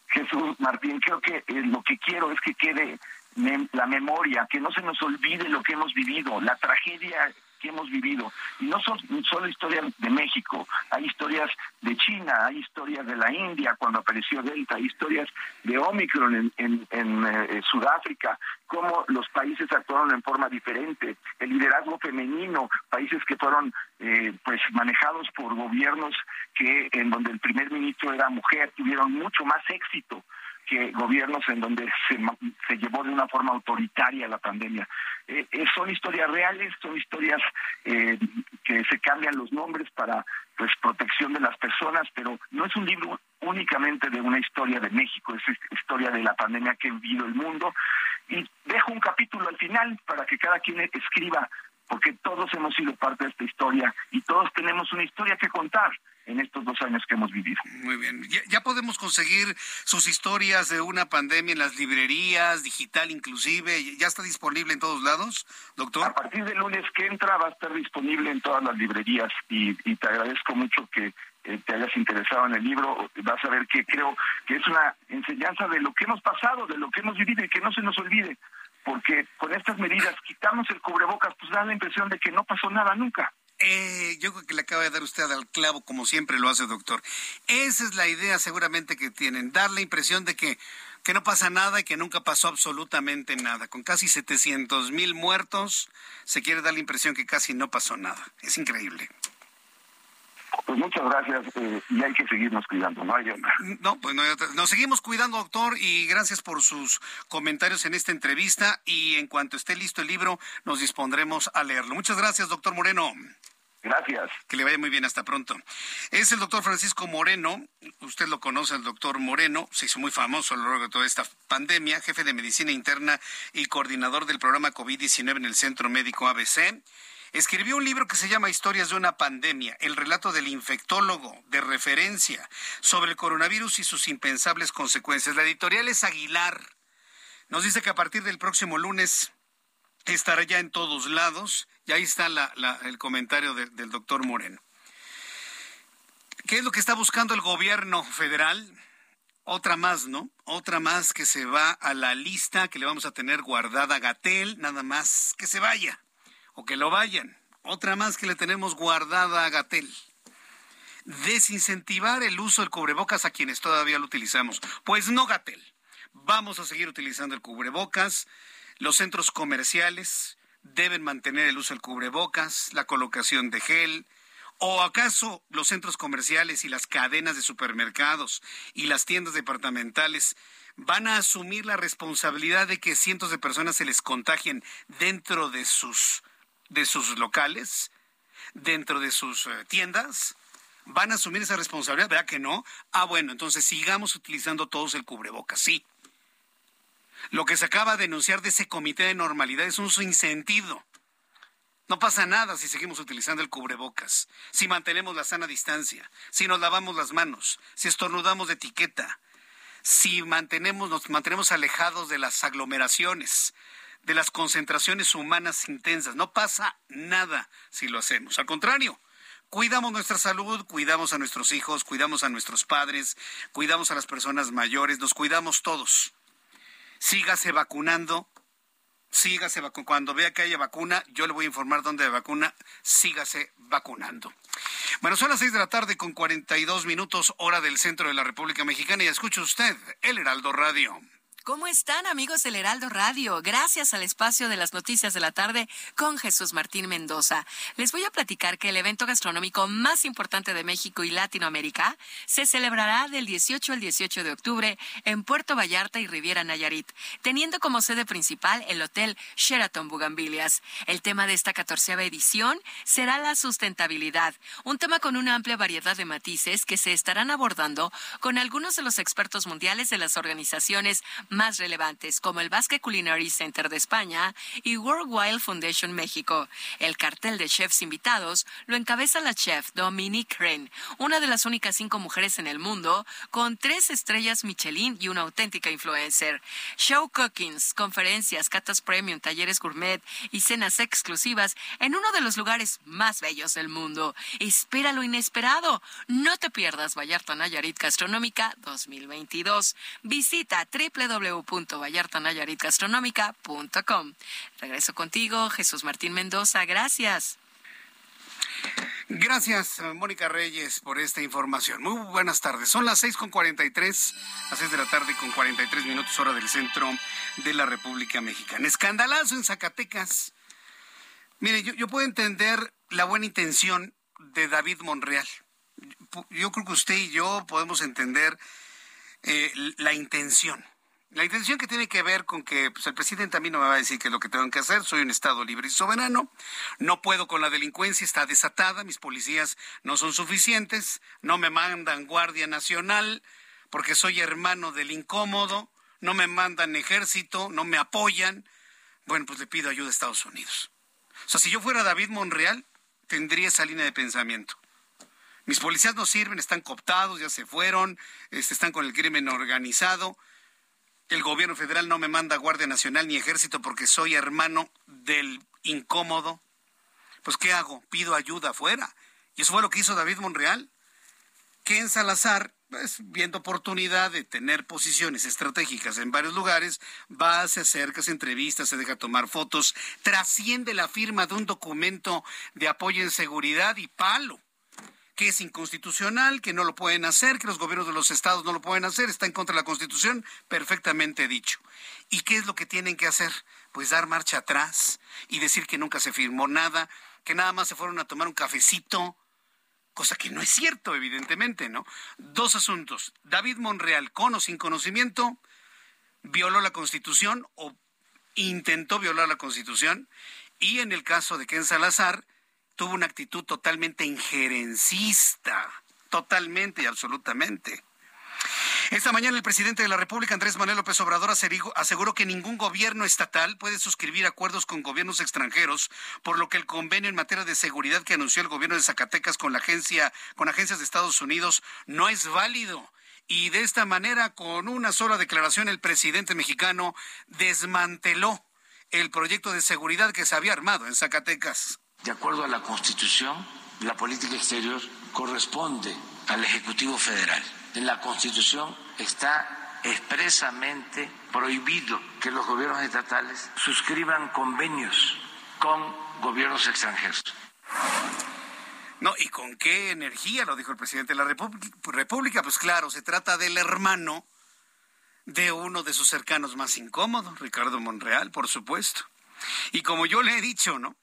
Jesús Martín, creo que eh, lo que quiero es que quede la memoria, que no se nos olvide lo que hemos vivido, la tragedia que hemos vivido. Y no son solo historias de México, hay historias de China, hay historias de la India cuando apareció Delta, hay historias de Omicron en, eh, Sudáfrica, cómo los países actuaron en forma diferente, el liderazgo femenino, países que fueron eh, pues manejados por gobiernos que en donde el primer ministro era mujer, tuvieron mucho más éxito que gobiernos en donde se, se llevó de una forma autoritaria la pandemia. Eh, eh, son historias reales, son historias eh, que se cambian los nombres para pues protección de las personas, pero no es un libro únicamente de una historia de México, es historia de la pandemia que ha vivido el mundo. Y dejo un capítulo al final para que cada quien escriba, porque todos hemos sido parte de esta historia y todos tenemos una historia que contar en estos dos años que hemos vivido. Muy bien. ¿Ya, podemos conseguir sus historias de una pandemia en las librerías, digital inclusive? ¿Ya está disponible en todos lados, doctor? A partir del lunes que entra va a estar disponible en todas las librerías y, te agradezco mucho que eh, te hayas interesado en el libro. Vas a ver que creo que es una enseñanza de lo que hemos pasado, de lo que hemos vivido y que no se nos olvide. Porque con estas medidas quitamos el cubrebocas, pues da la impresión de que no pasó nada nunca. Eh, yo creo que le acaba de dar usted al clavo como siempre lo hace, doctor. Esa es la idea seguramente que tienen, dar la impresión de que, que no pasa nada y que nunca pasó absolutamente nada. Con casi 700 mil muertos, se quiere dar la impresión que casi no pasó nada. Es increíble. Pues muchas gracias eh, y hay que seguirnos cuidando, no hay otra. No, pues no hay otra. Nos seguimos cuidando, doctor, y gracias por sus comentarios en esta entrevista y en cuanto esté listo el libro nos dispondremos a leerlo. Muchas gracias, doctor Moreno. Gracias. Que le vaya muy bien, hasta pronto. Es el doctor Francisco Moreno, usted lo conoce, el doctor Moreno, se hizo muy famoso a lo largo de toda esta pandemia, jefe de medicina interna y coordinador del programa COVID-19 en el Centro Médico ABC. Escribió un libro que se llama Historias de una pandemia, el relato del infectólogo de referencia sobre el coronavirus y sus impensables consecuencias. La editorial es Aguilar. Nos dice que a partir del próximo lunes estará ya en todos lados. Y ahí está el comentario del doctor Moreno. ¿Qué es lo que está buscando el gobierno federal? Otra más, ¿no? Otra más que se va a la lista que le vamos a tener guardada a Gatel, nada más que se vaya o que lo vayan. Otra más que le tenemos guardada a Gatel. Desincentivar el uso del cubrebocas a quienes todavía lo utilizamos. Pues no, Gatel. Vamos a seguir utilizando el cubrebocas. Los centros comerciales deben mantener el uso del cubrebocas, la colocación de gel. ¿O acaso los centros comerciales y las cadenas de supermercados y las tiendas departamentales van a asumir la responsabilidad de que cientos de personas se les contagien dentro de sus de sus locales, dentro de sus eh, tiendas? ¿Van a asumir esa responsabilidad? ¿Verdad que no? Ah, bueno, entonces sigamos utilizando todos el cubrebocas, sí. Lo que se acaba de denunciar de ese comité de normalidad es un sinsentido. No pasa nada si seguimos utilizando el cubrebocas, si mantenemos la sana distancia, si nos lavamos las manos, si estornudamos de etiqueta, si mantenemos, nos mantenemos alejados de las aglomeraciones, de las concentraciones humanas intensas. No pasa nada si lo hacemos. Al contrario, cuidamos nuestra salud, cuidamos a nuestros hijos, cuidamos a nuestros padres, cuidamos a las personas mayores, nos cuidamos todos. Sígase vacunando, sígase vacunando. Cuando vea que haya vacuna, yo le voy a informar dónde hay vacuna, sígase vacunando. Bueno, son las seis de la tarde con 42 minutos hora del centro de la República Mexicana y escucha usted el Heraldo Radio. ¿Cómo están amigos del Heraldo Radio? Gracias al espacio de las noticias de la tarde con Jesús Martín Mendoza. Les voy a platicar que el evento gastronómico más importante de México y Latinoamérica se celebrará del 18 al 18 de octubre en Puerto Vallarta y Riviera Nayarit, teniendo como sede principal el Hotel Sheraton Bugambilias. El tema de esta catorceava edición será la sustentabilidad, un tema con una amplia variedad de matices que se estarán abordando con algunos de los expertos mundiales de las organizaciones relevantes, como el Basque Culinary Center de España y World Wild Foundation México. El cartel de chefs invitados lo encabeza la chef Dominique Ren, una de las únicas cinco mujeres en el mundo con tres estrellas Michelin y una auténtica influencer. Show cookings, conferencias, catas premium, talleres gourmet y cenas exclusivas en uno de los lugares más bellos del mundo. Espera lo inesperado. No te pierdas Vallarta Nayarit Gastronómica 2022. Visita www.vallartanayaritgastronómica.com. Regreso contigo, Jesús Martín Mendoza. Gracias. Gracias, Mónica Reyes, por esta información. Muy buenas tardes. Son las seis con cuarenta y tres, las seis de la tarde con cuarenta y tres minutos hora del centro de la República Mexicana. Escandalazo en Zacatecas. Mire, yo, yo puedo entender la buena intención de David Monreal. Yo creo que usted y yo podemos entender eh, la intención. La intención que tiene que ver con que pues, el presidente a mí no me va a decir qué es lo que tengo que hacer, soy un Estado libre y soberano, no puedo con la delincuencia, está desatada, mis policías no son suficientes, no me mandan Guardia Nacional porque soy hermano del incómodo, no me mandan ejército, no me apoyan, bueno, pues le pido ayuda a Estados Unidos. O sea, si yo fuera David Monreal, tendría esa línea de pensamiento. Mis policías no sirven, están cooptados, ya se fueron, este, están con el crimen organizado. El gobierno federal no me manda Guardia Nacional ni Ejército porque soy hermano del incómodo. Pues, ¿qué hago? Pido ayuda afuera. Y eso fue lo que hizo David Monreal. Que en Salazar, pues, viendo oportunidad de tener posiciones estratégicas en varios lugares, va, se acerca, se entrevista, se deja tomar fotos, trasciende la firma de un documento de apoyo en seguridad y palo que es inconstitucional, que no lo pueden hacer, que los gobiernos de los estados no lo pueden hacer, está en contra de la Constitución, perfectamente dicho. ¿Y qué es lo que tienen que hacer? Pues dar marcha atrás y decir que nunca se firmó nada, que nada más se fueron a tomar un cafecito, cosa que no es cierto, evidentemente, ¿no? Dos asuntos. David Monreal, con o sin conocimiento, violó la Constitución o intentó violar la Constitución, y en el caso de Ken Salazar, tuvo una actitud totalmente injerencista, totalmente y absolutamente. Esta mañana el presidente de la República, Andrés Manuel López Obrador, aseguró que ningún gobierno estatal puede suscribir acuerdos con gobiernos extranjeros, por lo que el convenio en materia de seguridad que anunció el gobierno de Zacatecas con la agencia, con agencias de Estados Unidos, no es válido. Y de esta manera, con una sola declaración, el presidente mexicano desmanteló el proyecto de seguridad que se había armado en Zacatecas. De acuerdo a la Constitución, la política exterior corresponde al Ejecutivo Federal. En la Constitución está expresamente prohibido que los gobiernos estatales suscriban convenios con gobiernos extranjeros. No, ¿y con qué energía? Lo dijo el presidente de la República. Pues claro, se trata del hermano de uno de sus cercanos más incómodos, Ricardo Monreal, por supuesto. Y como yo le he dicho, ¿no?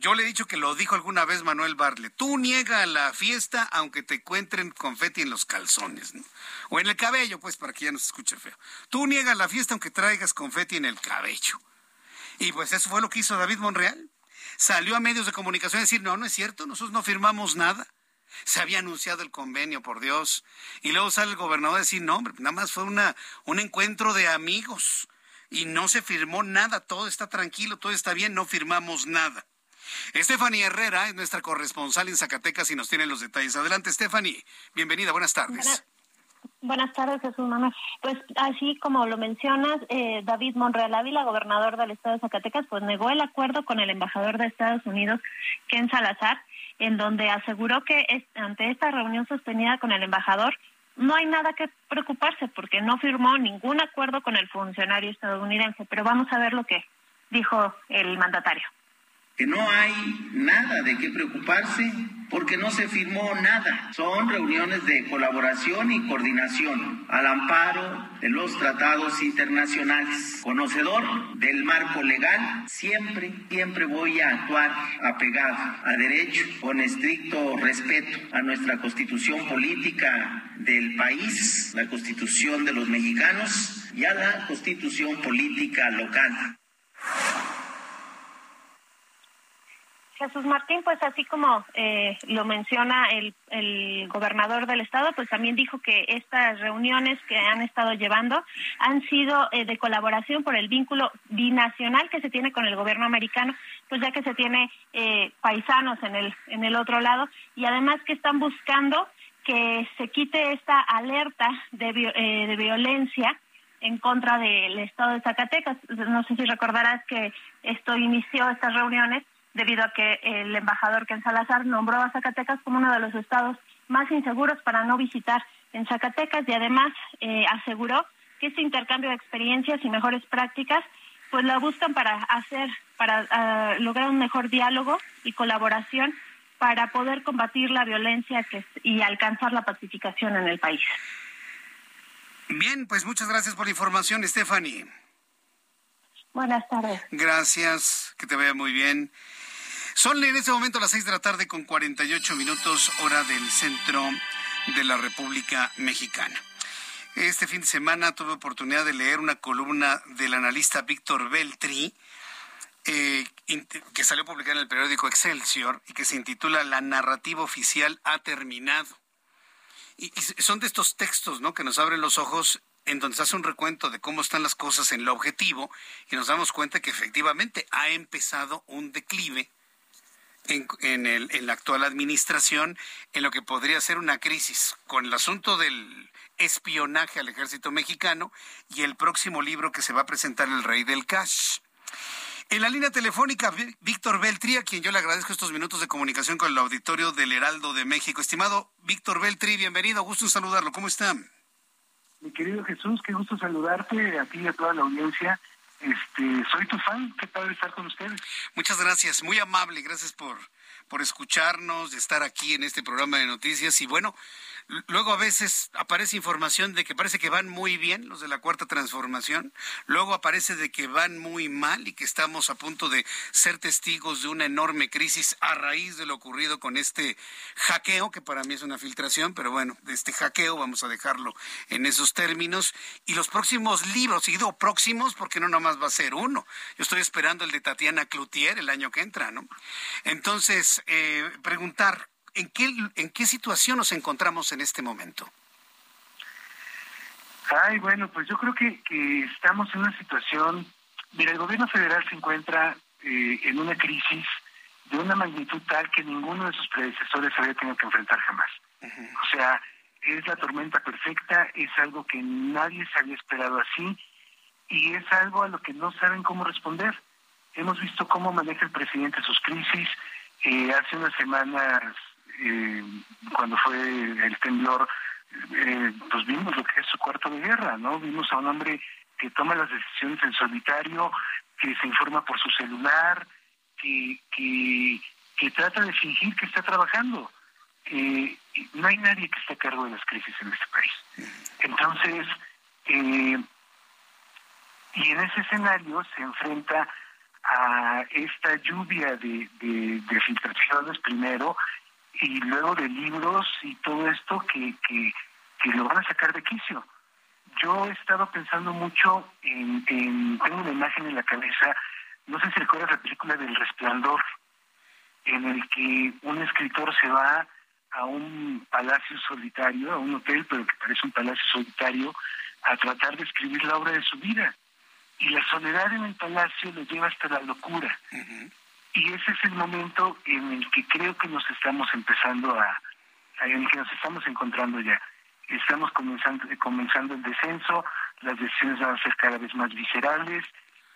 Yo le he dicho que lo dijo alguna vez Manuel Barle. Tú niega la fiesta aunque te encuentren confeti en los calzones. O en el cabello, pues, para que ya no se escuche feo. Tú niegas la fiesta aunque traigas confeti en el cabello. Y pues eso fue lo que hizo David Monreal. Salió a medios de comunicación a decir, no, no es cierto, nosotros no firmamos nada. Se había anunciado el convenio, por Dios. Y luego sale el gobernador a decir, no, hombre, nada más fue una, un encuentro de amigos. Y no se firmó nada, todo está tranquilo, todo está bien, no firmamos nada. Stephanie Herrera es nuestra corresponsal en Zacatecas y nos tiene los detalles. Adelante, Stephanie. Bienvenida, buenas tardes. Buenas, tardes, Jesús Manuel. Pues así como lo mencionas, eh, David Monreal Ávila, gobernador del estado de Zacatecas, pues negó el acuerdo con el embajador de Estados Unidos, Ken Salazar, en donde aseguró que ante esta reunión sostenida con el embajador, no hay nada que preocuparse porque no firmó ningún acuerdo con el funcionario estadounidense. Pero vamos a ver lo que dijo el mandatario que no hay nada de qué preocuparse porque no se firmó nada. Son reuniones de colaboración y coordinación al amparo de los tratados internacionales. Conocedor del marco legal, siempre, siempre voy a actuar apegado a derecho, con estricto respeto a nuestra constitución política del país, la constitución de los mexicanos y a la constitución política local. Jesús Martín, pues así como eh, lo menciona el, el, gobernador del estado, pues también dijo que estas reuniones que han estado llevando han sido eh, de colaboración por el vínculo binacional que se tiene con el gobierno americano, pues ya que se tiene eh, paisanos en el en el otro lado y además que están buscando que se quite esta alerta de, de violencia en contra del estado de Zacatecas. No sé si recordarás que esto inició estas reuniones debido a que el embajador Ken Salazar nombró a Zacatecas como uno de los estados más inseguros para no visitar en Zacatecas y además eh, aseguró que este intercambio de experiencias y mejores prácticas pues la buscan para hacer, para ah, lograr un mejor diálogo y colaboración para poder combatir la violencia que, y alcanzar la pacificación en el país. Bien, pues muchas gracias por la información, Stephanie. Buenas tardes. Gracias, que te vea muy bien. Son en este momento las seis de la tarde con 48 minutos hora del centro de la República Mexicana. Este fin de semana tuve oportunidad de leer una columna del analista Víctor Beltri, eh, que salió publicada en el periódico Excelsior y que se intitula La narrativa oficial ha terminado. Y, y, son de estos textos ¿no? que nos abren los ojos en donde se hace un recuento de cómo están las cosas en lo objetivo y nos damos cuenta que efectivamente ha empezado un declive en, el, en la actual administración en lo que podría ser una crisis con el asunto del espionaje al ejército mexicano y el próximo libro que se va a presentar el rey del cash. En la línea telefónica, Víctor Beltri, a quien yo le agradezco estos minutos de comunicación con el auditorio del Heraldo de México. Estimado Víctor Beltri, bienvenido, gusto en saludarlo. ¿Cómo está? Mi querido Jesús, qué gusto saludarte a ti y a toda la audiencia. Este, soy tu fan, qué padre estar con ustedes. Muchas gracias, muy amable, gracias por, por escucharnos, de estar aquí en este programa de noticias y bueno, Luego a veces aparece información de que parece que van muy bien los de la cuarta transformación. Luego aparece de que van muy mal y que estamos a punto de ser testigos de una enorme crisis a raíz de lo ocurrido con este hackeo, que para mí es una filtración, pero bueno, de este hackeo vamos a dejarlo en esos términos. Y los próximos libros, y próximos porque no nomás va a ser uno. Yo estoy esperando el de Tatiana Cloutier el año que entra, ¿no? Entonces, eh, preguntar, ¿en qué, en qué situación nos encontramos en este momento? Ay, bueno, pues yo creo que, que estamos en una situación, mira, el gobierno federal se encuentra eh, en una crisis de una magnitud tal que ninguno de sus predecesores había tenido que enfrentar jamás. O sea, es la tormenta perfecta, es algo que nadie se había esperado así y es algo a lo que no saben cómo responder. Hemos visto cómo maneja el presidente sus crisis. Eh, hace unas semanas eh, cuando fue el temblor, eh, pues vimos lo que es su cuarto de guerra, ¿no? Vimos a un hombre que toma las decisiones en solitario, que se informa por su celular, que, que, trata de fingir que está trabajando. Eh, no hay nadie que esté a cargo de las crisis en este país. Entonces, eh, y en ese escenario se enfrenta a esta lluvia de filtraciones primero y luego de libros y todo esto que, que, lo van a sacar de quicio. Yo he estado pensando mucho en, en, tengo una imagen en la cabeza, no sé si recuerdas la película del Resplandor, en el que un escritor se va a un palacio solitario, a un hotel, pero que parece un palacio solitario, a tratar de escribir la obra de su vida. Y la soledad en el palacio lo lleva hasta la locura. Y ese es el momento en el que creo que nos estamos empezando a, en el que nos estamos encontrando ya. Estamos comenzando, comenzando el descenso, las decisiones van a ser cada vez más viscerales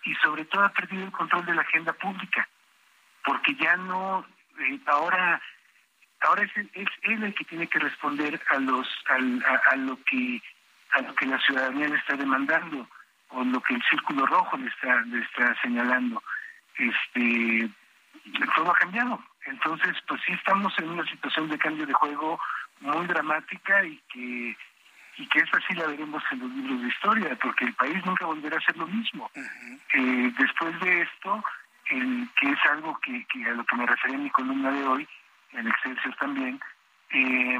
y sobre todo ha perdido el control de la agenda pública, porque ya no, eh, ahora ahora es, es, él el que tiene que responder a los a, a, lo que a lo que la ciudadanía le está demandando o lo que el círculo rojo le está le está señalando este todo ha cambiado. Entonces, pues sí estamos en una situación de cambio de juego muy dramática y que y que esta sí la veremos en los libros de historia, porque el país nunca volverá a ser lo mismo. eh, después de esto, el, que es algo que, que, a lo que me refería en mi columna de hoy, en Excelsior también, eh,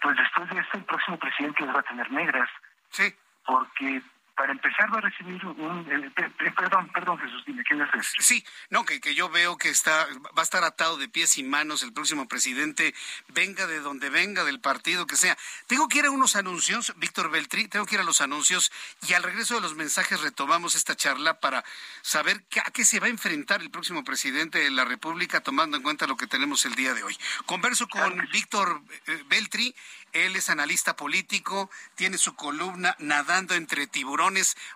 pues después de esto el próximo presidente las va a tener negras. Sí. Porque para empezar va a recibir un... perdón, perdón Jesús, dime, ¿quién es ese? Sí, no, que, que yo veo que está va a estar atado de pies y manos el próximo presidente, venga de donde venga, del partido que sea. Tengo que ir a unos anuncios, Víctor Beltrí, tengo que ir a los anuncios y al regreso de los mensajes retomamos esta charla para saber a qué se va a enfrentar el próximo presidente de la República tomando en cuenta lo que tenemos el día de hoy. Converso con Víctor eh, Beltri, él es analista político, tiene su columna Nadando entre tiburones.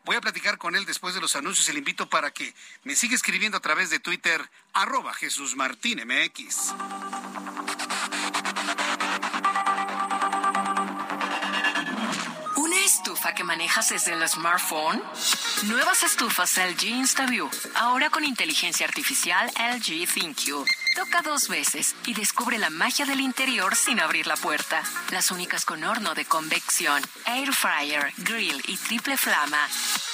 Voy a platicar con él después de los anuncios y le invito para que me siga escribiendo a través de Twitter, arroba Jesús Martín MX. estufa que manejas desde el smartphone? Nuevas estufas LG InstaView, ahora con inteligencia artificial LG ThinQ. Toca dos veces y descubre la magia del interior sin abrir la puerta. Las únicas con horno de convección, air fryer, grill y triple flama.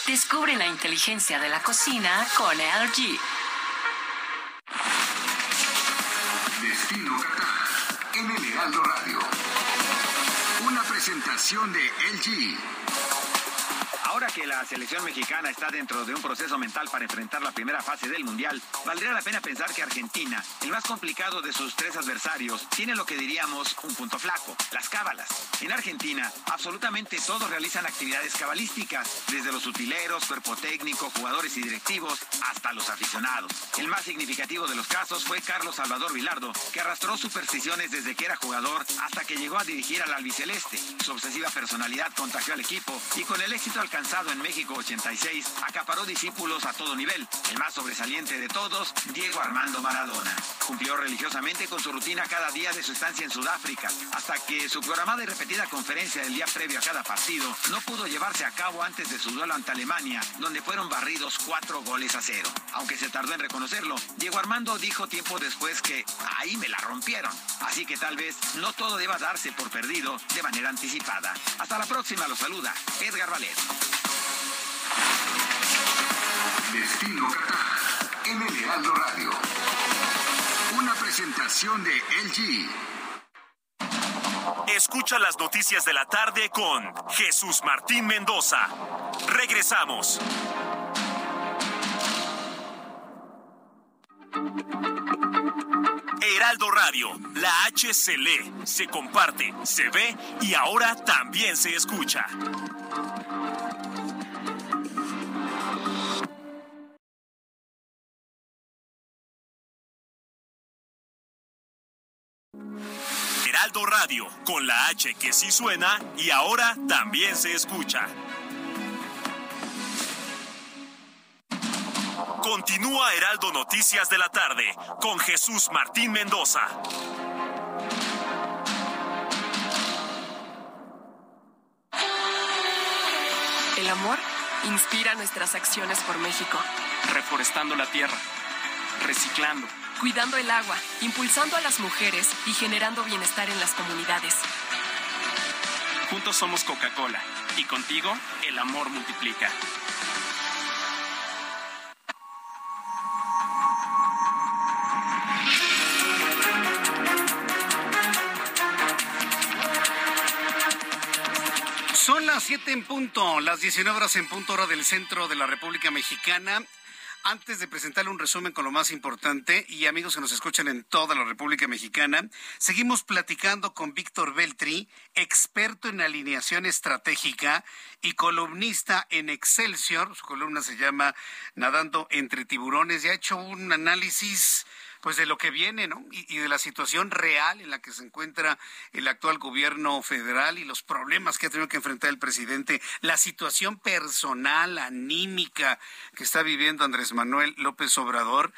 Descubre la inteligencia de la cocina con LG. Destino Qatar en el Heraldo Radio. Una presentación de LG. Ahora que la selección mexicana está dentro de un proceso mental para enfrentar la primera fase del Mundial, valdría la pena pensar que Argentina, el más complicado de sus tres adversarios, tiene lo que diríamos un punto flaco, las cábalas. En Argentina, absolutamente todos realizan actividades cabalísticas, desde los utileros, cuerpo técnico, jugadores y directivos, hasta los aficionados. El más significativo de los casos fue Carlos Salvador Vilardo, que arrastró supersticiones desde que era jugador hasta que llegó a dirigir al albiceleste. Su obsesiva personalidad contagió al equipo y con el éxito en México 86, acaparó discípulos a todo nivel. El más sobresaliente de todos, Diego Armando Maradona. Cumplió religiosamente con su rutina cada día de su estancia en Sudáfrica, hasta que su programada y repetida conferencia del día previo a cada partido no pudo llevarse a cabo antes de su duelo ante Alemania, donde fueron barridos cuatro goles a cero. Aunque se tardó en reconocerlo, Diego Armando dijo tiempo después que ahí me la rompieron. Así que tal vez no todo deba darse por perdido de manera anticipada. Hasta la próxima, lo saluda Edgar Valer. Destino Qatar en el Heraldo Radio. Una presentación de LG. Escucha las noticias de la tarde con Jesús Martín Mendoza. Regresamos. Heraldo Radio, la H se lee, se comparte, se ve y ahora también se escucha. Heraldo Radio, con la H que sí suena y ahora también se escucha. Continúa Heraldo Noticias de la tarde con Jesús Martín Mendoza. El amor inspira nuestras acciones por México. Reforestando la tierra, reciclando cuidando el agua, impulsando a las mujeres y generando bienestar en las comunidades. Juntos somos Coca-Cola y contigo el amor multiplica. Son las 7 en punto, las 19 horas en punto hora del centro de la República Mexicana. Antes de presentarle un resumen con lo más importante y amigos que nos escuchan en toda la República Mexicana, seguimos platicando con Víctor Beltri, experto en alineación estratégica y columnista en Excelsior. Su columna se llama Nadando entre tiburones y ha hecho un análisis pues de lo que viene, ¿no? Y, de la situación real en la que se encuentra el actual gobierno federal y los problemas que ha tenido que enfrentar el presidente, la situación personal, anímica que está viviendo Andrés Manuel López Obrador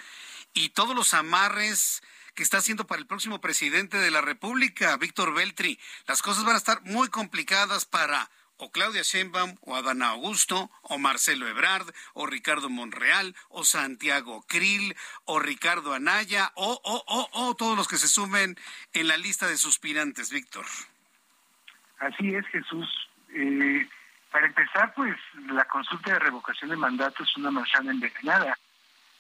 y todos los amarres que está haciendo para el próximo presidente de la República, Víctor Beltri. Las cosas van a estar muy complicadas para o Claudia Sheinbaum, o Adán Augusto, o Marcelo Ebrard, o Ricardo Monreal, o Santiago Krill, o Ricardo Anaya, o, o, o, o todos los que se sumen en la lista de suspirantes, Víctor. Así es, Jesús. Eh, para empezar, pues la consulta de revocación de mandato es una manzana envenenada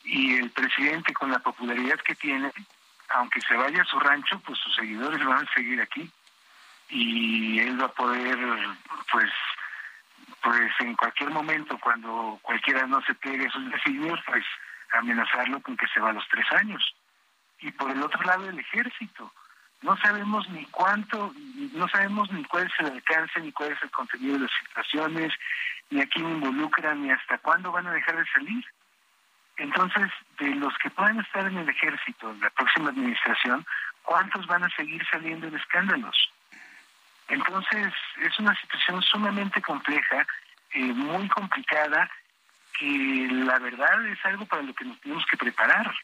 y el presidente con la popularidad que tiene, aunque se vaya a su rancho, pues sus seguidores van a seguir aquí y él va a poder pues pues en cualquier momento, cuando cualquiera no se pegue esos designios, pues amenazarlo con que se va a los tres años. Y por el otro lado, el ejército. No sabemos ni cuánto, no sabemos ni cuál es el alcance, ni cuál es el contenido de las situaciones, ni a quién involucran, ni hasta cuándo van a dejar de salir. Entonces, de los que puedan estar en el ejército en la próxima administración, ¿cuántos van a seguir saliendo de escándalos? Entonces, es una situación sumamente compleja, eh, muy complicada, que la verdad es algo para lo que nos tenemos que preparar.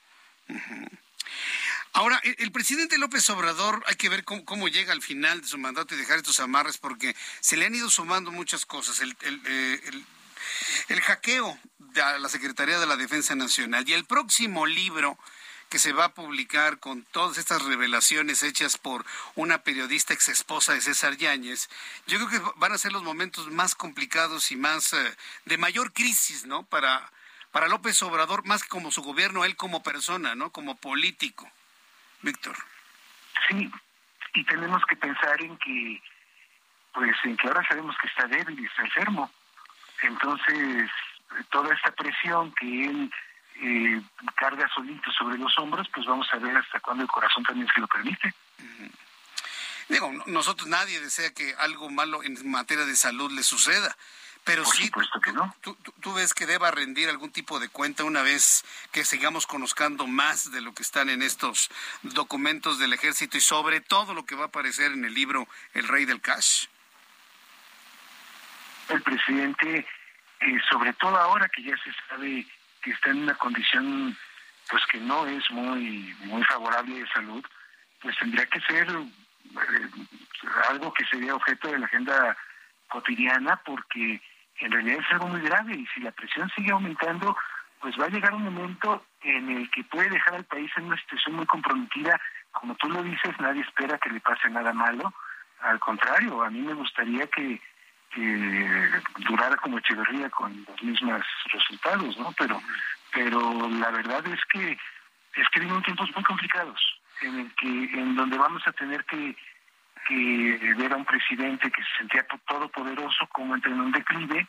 Ahora, el, presidente López Obrador, hay que ver cómo, llega al final de su mandato y dejar estos amarres, porque se le han ido sumando muchas cosas. El, el, eh, el hackeo de la Secretaría de la Defensa Nacional y el próximo libro que se va a publicar con todas estas revelaciones hechas por una periodista ex esposa de César Yáñez, yo creo que van a ser los momentos más complicados y más eh, de mayor crisis, ¿no? Para, para López Obrador, más que como su gobierno, él como persona, ¿no? Como político. Víctor. Sí, y tenemos que pensar en que, pues, en que ahora sabemos que está débil y está enfermo. Entonces, toda esta presión que él eh, carga solito sobre los hombros, pues vamos a ver hasta cuándo el corazón también se lo permite. Digo, nosotros nadie desea que algo malo en materia de salud le suceda, pero sí, que no. tú, tú, ves que deba rendir algún tipo de cuenta una vez que sigamos conozcando más de lo que están en estos documentos del ejército y sobre todo lo que va a aparecer en el libro El Rey del Cash. El presidente, eh, sobre todo ahora que ya se sabe que está en una condición pues que no es muy muy favorable de salud, pues tendría que ser eh, algo que sería objeto de la agenda cotidiana porque en realidad es algo muy grave y si la presión sigue aumentando, pues va a llegar un momento en el que puede dejar al país en una situación muy comprometida. Como tú lo dices, nadie espera que le pase nada malo. Al contrario, a mí me gustaría que que durara como Echeverría con los mismos resultados, ¿no? Pero, pero la verdad es que es que vienen tiempos muy complicados en el que en donde vamos a tener que que ver a un presidente que se sentía todopoderoso como entre en un declive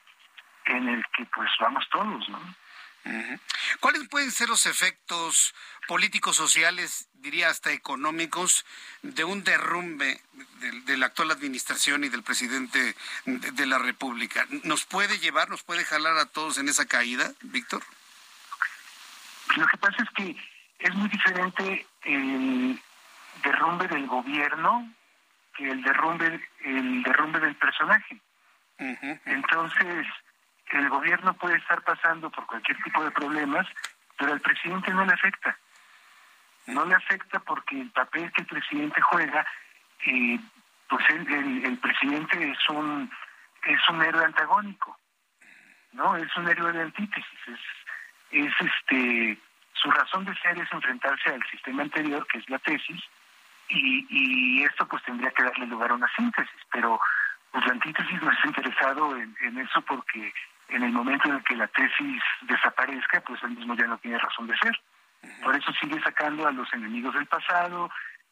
en el que pues vamos todos, ¿no? ¿Cuáles pueden ser los efectos políticos, sociales, diría hasta económicos, de un derrumbe de, la actual administración y del presidente de, la República? ¿Nos puede llevar, nos puede jalar a todos en esa caída, Víctor? Lo que pasa es que es muy diferente el derrumbe del gobierno que el derrumbe, el derrumbe del personaje. Entonces, el gobierno puede estar pasando por cualquier tipo de problemas, pero al presidente no le afecta. No le afecta porque el papel que el presidente juega, eh, pues el, el, presidente es un es un héroe antagónico, no es un héroe de antítesis, es, es este su razón de ser es enfrentarse al sistema anterior que es la tesis y, y esto pues tendría que darle lugar a una síntesis, pero pues la antítesis no está interesado en, en eso porque en el momento en el que la tesis desaparezca, pues él mismo ya no tiene razón de ser. Por eso sigue sacando a los enemigos del pasado,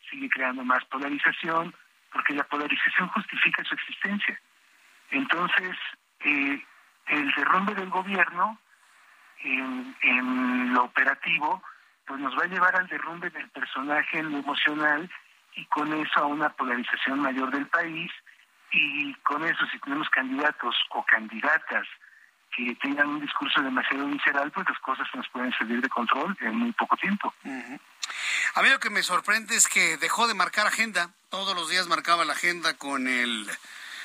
sigue creando más polarización, porque la polarización justifica su existencia. Entonces, eh, el derrumbe del gobierno en, en, lo operativo, pues nos va a llevar al derrumbe del personaje en lo emocional y con eso a una polarización mayor del país y con eso si tenemos candidatos o candidatas que tengan un discurso demasiado visceral, pues las cosas nos pueden salir de control en muy poco tiempo. A mí lo que me sorprende es que dejó de marcar agenda. Todos los días marcaba la agenda con el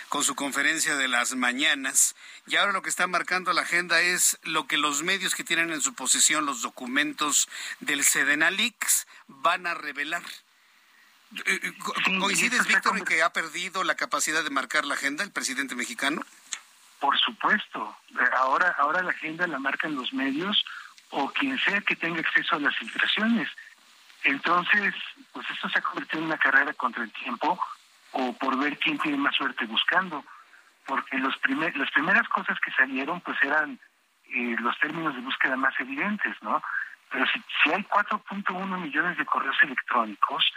con su conferencia de las mañanas y ahora lo que está marcando la agenda es lo que los medios que tienen en su posesión los documentos del Sedenalix van a revelar. Eh, eh, ¿Coincides, Víctor, en que ha perdido la capacidad de marcar la agenda el presidente mexicano? Por supuesto, ahora, ahora la agenda la marcan los medios o quien sea que tenga acceso a las filtraciones. Entonces, pues esto se ha convertido en una carrera contra el tiempo o por ver quién tiene más suerte buscando, porque los primer, las primeras cosas que salieron pues eran eh, los términos de búsqueda más evidentes, ¿no? Pero si, si hay 4.1 millones de correos electrónicos,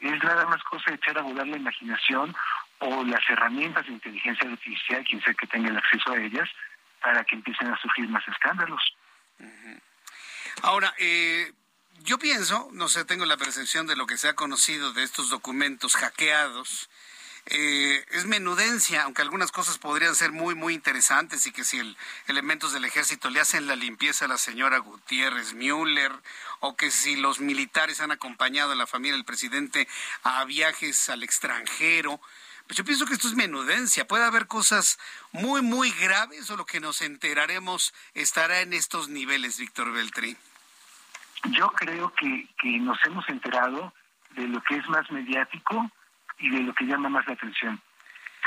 es nada más cosa de echar a volar la imaginación o las herramientas de inteligencia artificial, quien sea que tenga el acceso a ellas, para que empiecen a surgir más escándalos. Ahora, eh, yo pienso, no sé, tengo la percepción de lo que se ha conocido de estos documentos hackeados. Eh, es menudencia, aunque algunas cosas podrían ser muy, muy interesantes y que si el, elementos del ejército le hacen la limpieza a la señora Gutiérrez Müller o que si los militares han acompañado a la familia del presidente a viajes al extranjero. Pues yo pienso que esto es menudencia. Puede haber cosas muy, muy graves o lo que nos enteraremos estará en estos niveles, Víctor Beltri. Yo creo que, que nos hemos enterado de lo que es más mediático y de lo que llama más la atención.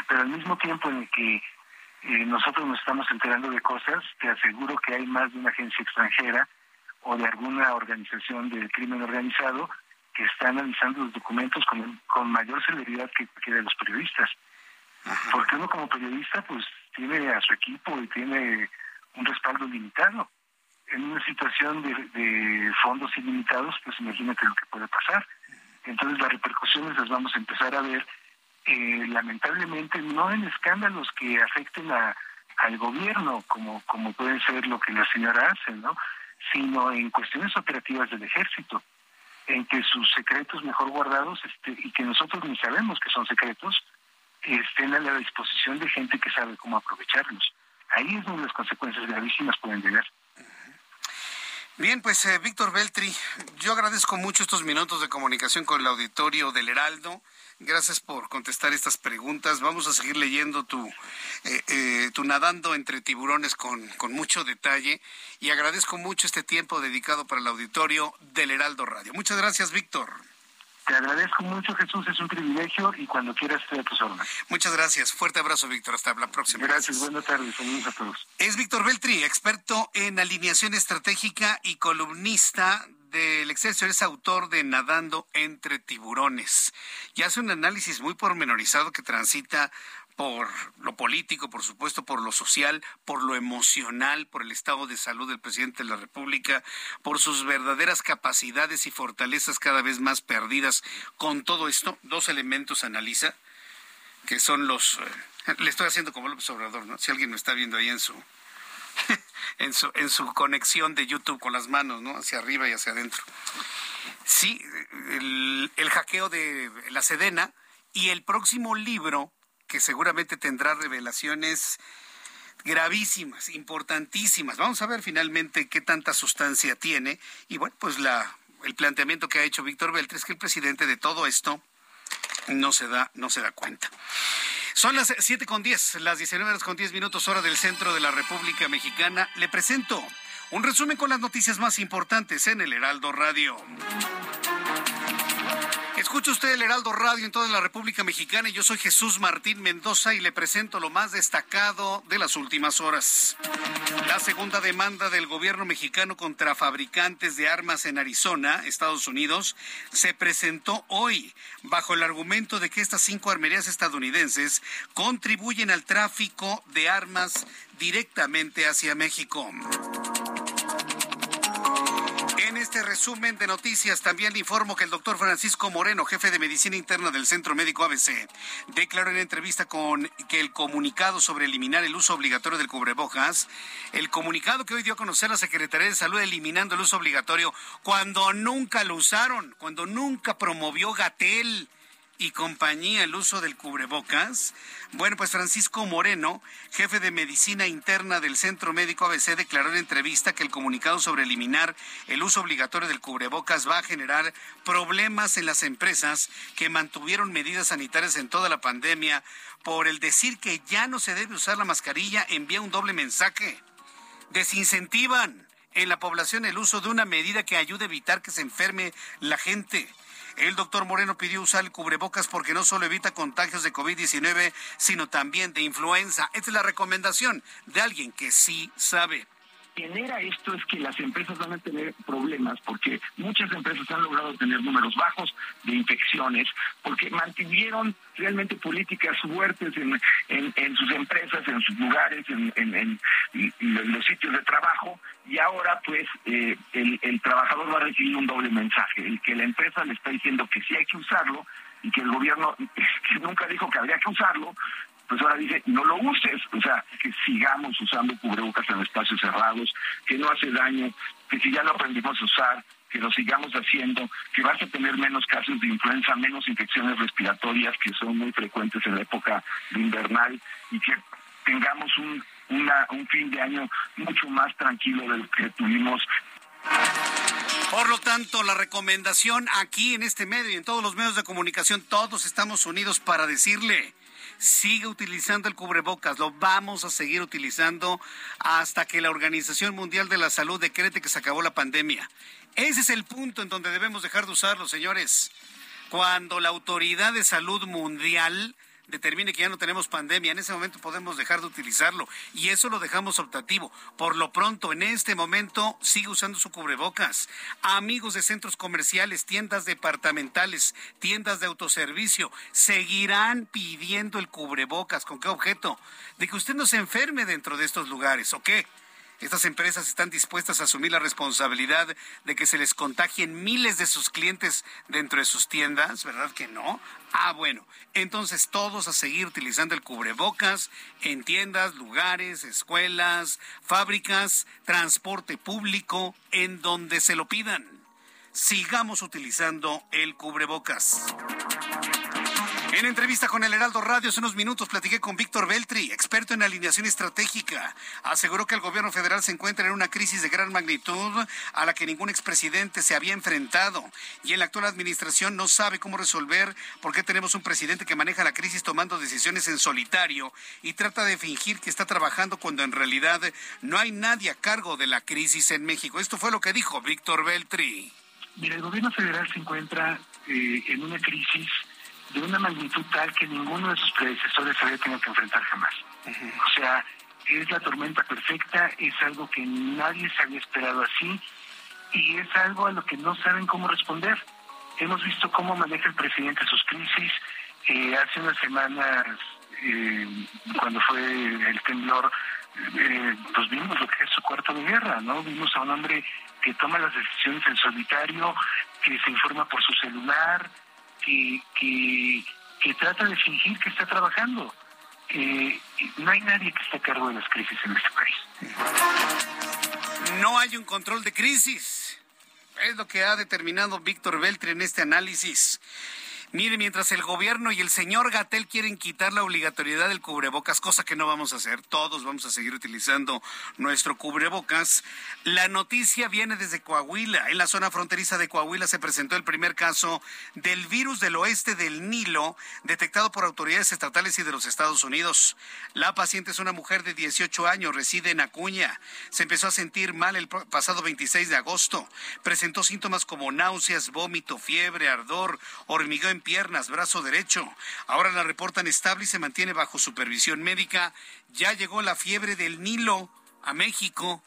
Pero al mismo tiempo en el que eh, nosotros nos estamos enterando de cosas, te aseguro que hay más de una agencia extranjera o de alguna organización del crimen organizado que está analizando los documentos con, con mayor celeridad que, que de los periodistas. Porque uno como periodista pues tiene a su equipo y tiene un respaldo limitado. En una situación de, de fondos ilimitados, pues imagínate lo que puede pasar. Entonces las repercusiones las vamos a empezar a ver, eh, lamentablemente, no en escándalos que afecten a, al gobierno, como, como puede ser lo que la señora hace, ¿no? sino en cuestiones operativas del ejército, en que sus secretos mejor guardados este, y que nosotros ni sabemos que son secretos, estén a la disposición de gente que sabe cómo aprovecharlos. Ahí es donde las consecuencias gravísimas pueden llegar. Bien, pues eh, Víctor Beltri, yo agradezco mucho estos minutos de comunicación con el auditorio del Heraldo. Gracias por contestar estas preguntas. Vamos a seguir leyendo tu, eh, eh, tu nadando entre tiburones con, con mucho detalle y agradezco mucho este tiempo dedicado para el auditorio del Heraldo Radio. Muchas gracias, Víctor. Te agradezco mucho, Jesús, es un privilegio y cuando quieras estoy a tus órdenes. Muchas gracias. Fuerte abrazo, Víctor. Hasta la próxima. Gracias, buenas tardes. Saludos a todos. Es Víctor Beltri, experto en alineación estratégica y columnista del Excelsior, es autor de Nadando entre tiburones y hace un análisis muy pormenorizado que transita por lo político, por supuesto, por lo social, por lo emocional, por el estado de salud del presidente de la República, por sus verdaderas capacidades y fortalezas cada vez más perdidas. Con todo esto, dos elementos analiza, que son los... Eh, le estoy haciendo como López Obrador, ¿no? Si alguien me está viendo ahí en su... En su, en su conexión de YouTube con las manos, ¿no? Hacia arriba y hacia adentro. Sí, el, el hackeo de la Sedena y el próximo libro que seguramente tendrá revelaciones gravísimas, importantísimas. Vamos a ver finalmente qué tanta sustancia tiene. Y bueno, pues el planteamiento que ha hecho Víctor Beltre es que el presidente de todo esto no se da, no se da cuenta. Son las siete con diez, las 19 horas con 10 minutos hora del centro de la República Mexicana. Le presento un resumen con las noticias más importantes en el Heraldo Radio. Escucha usted el Heraldo Radio en toda la República Mexicana y yo soy Jesús Martín Mendoza y le presento lo más destacado de las últimas horas. La segunda demanda del gobierno mexicano contra fabricantes de armas en Arizona, Estados Unidos, se presentó hoy bajo el argumento de que estas cinco armerías estadounidenses contribuyen al tráfico de armas directamente hacia México. Este resumen de noticias también le informo que el doctor Francisco Moreno, jefe de medicina interna del Centro Médico ABC, declaró en entrevista con que el comunicado sobre eliminar el uso obligatorio del cubrebocas, el comunicado que hoy dio a conocer la Secretaría de Salud eliminando el uso obligatorio cuando nunca lo usaron, cuando nunca promovió Gatel y compañía el uso del cubrebocas? Bueno, pues Francisco Moreno, jefe de medicina interna del Centro Médico ABC, declaró en entrevista que el comunicado sobre eliminar el uso obligatorio del cubrebocas va a generar problemas en las empresas que mantuvieron medidas sanitarias en toda la pandemia por el decir que ya no se debe usar la mascarilla envía un doble mensaje. Desincentivan en la población el uso de una medida que ayude a evitar que se enferme la gente. El doctor Moreno pidió usar el cubrebocas porque no solo evita contagios de COVID-19, sino también de influenza. Esta es la recomendación de alguien que sí sabe genera esto es que las empresas van a tener problemas porque muchas empresas han logrado tener números bajos de infecciones porque mantuvieron realmente políticas fuertes en, en, sus empresas, en sus lugares, en, en, los sitios de trabajo y ahora pues eh, el, trabajador va a recibir un doble mensaje, el que la empresa le está diciendo que sí hay que usarlo y que el gobierno nunca dijo que habría que usarlo, pues ahora dice, no lo uses, o sea, que sigamos usando cubrebocas en espacios cerrados, que no hace daño, que si ya lo aprendimos a usar, que lo sigamos haciendo, que vas a tener menos casos de influenza, menos infecciones respiratorias que son muy frecuentes en la época invernal y que tengamos un, un fin de año mucho más tranquilo del que tuvimos. Por lo tanto, la recomendación aquí en este medio y en todos los medios de comunicación, todos estamos unidos para decirle, sigue utilizando el cubrebocas, lo vamos a seguir utilizando hasta que la Organización Mundial de la Salud decrete que se acabó la pandemia. Ese es el punto en donde debemos dejar de usarlo, señores. Cuando la Autoridad de Salud Mundial determine que ya no tenemos pandemia, en ese momento podemos dejar de utilizarlo y eso lo dejamos optativo. Por lo pronto, en este momento, sigue usando su cubrebocas. Amigos de centros comerciales, tiendas departamentales, tiendas de autoservicio, seguirán pidiendo el cubrebocas. ¿Con qué objeto? De que usted no se enferme dentro de estos lugares, ¿o qué? Estas empresas están dispuestas a asumir la responsabilidad de que se les contagien miles de sus clientes dentro de sus tiendas, ¿verdad que no? Ah, bueno, entonces todos a seguir utilizando el cubrebocas en tiendas, lugares, escuelas, fábricas, transporte público, en donde se lo pidan. Sigamos utilizando el cubrebocas. En entrevista con el Heraldo Radio hace unos minutos platiqué con Víctor Beltri, experto en alineación estratégica. Aseguró que el gobierno federal se encuentra en una crisis de gran magnitud a la que ningún expresidente se había enfrentado y en la actual administración no sabe cómo resolver por qué tenemos un presidente que maneja la crisis tomando decisiones en solitario y trata de fingir que está trabajando cuando en realidad no hay nadie a cargo de la crisis en México. Esto fue lo que dijo Víctor Beltri. Mira, el gobierno federal se encuentra eh, en una crisis de una magnitud tal que ninguno de sus predecesores había tenido que enfrentar jamás. O sea, es la tormenta perfecta, es algo que nadie se había esperado así y es algo a lo que no saben cómo responder. Hemos visto cómo maneja el presidente sus crisis. Eh, hace unas semanas, eh, cuando fue el temblor, eh, pues vimos lo que es su cuarto de guerra, ¿no? Vimos a un hombre que toma las decisiones en solitario, que se informa por su celular, que, trata de fingir que está trabajando. Eh, no hay nadie que esté a cargo de las crisis en este país. No hay un control de crisis. Es lo que ha determinado Víctor Beltri en este análisis. Mire, mientras el gobierno y el señor Gatel quieren quitar la obligatoriedad del cubrebocas, cosa que no vamos a hacer, todos vamos a seguir utilizando nuestro cubrebocas, la noticia viene desde Coahuila. En la zona fronteriza de Coahuila se presentó el primer caso del virus del oeste del Nilo, detectado por autoridades estatales y de los Estados Unidos. La paciente es una mujer de 18 años, reside en Acuña. Se empezó a sentir mal el pasado 26 de agosto. Presentó síntomas como náuseas, vómito, fiebre, ardor, piernas, brazo derecho. Ahora la reportan estable y se mantiene bajo supervisión médica. Ya llegó la fiebre del Nilo a México.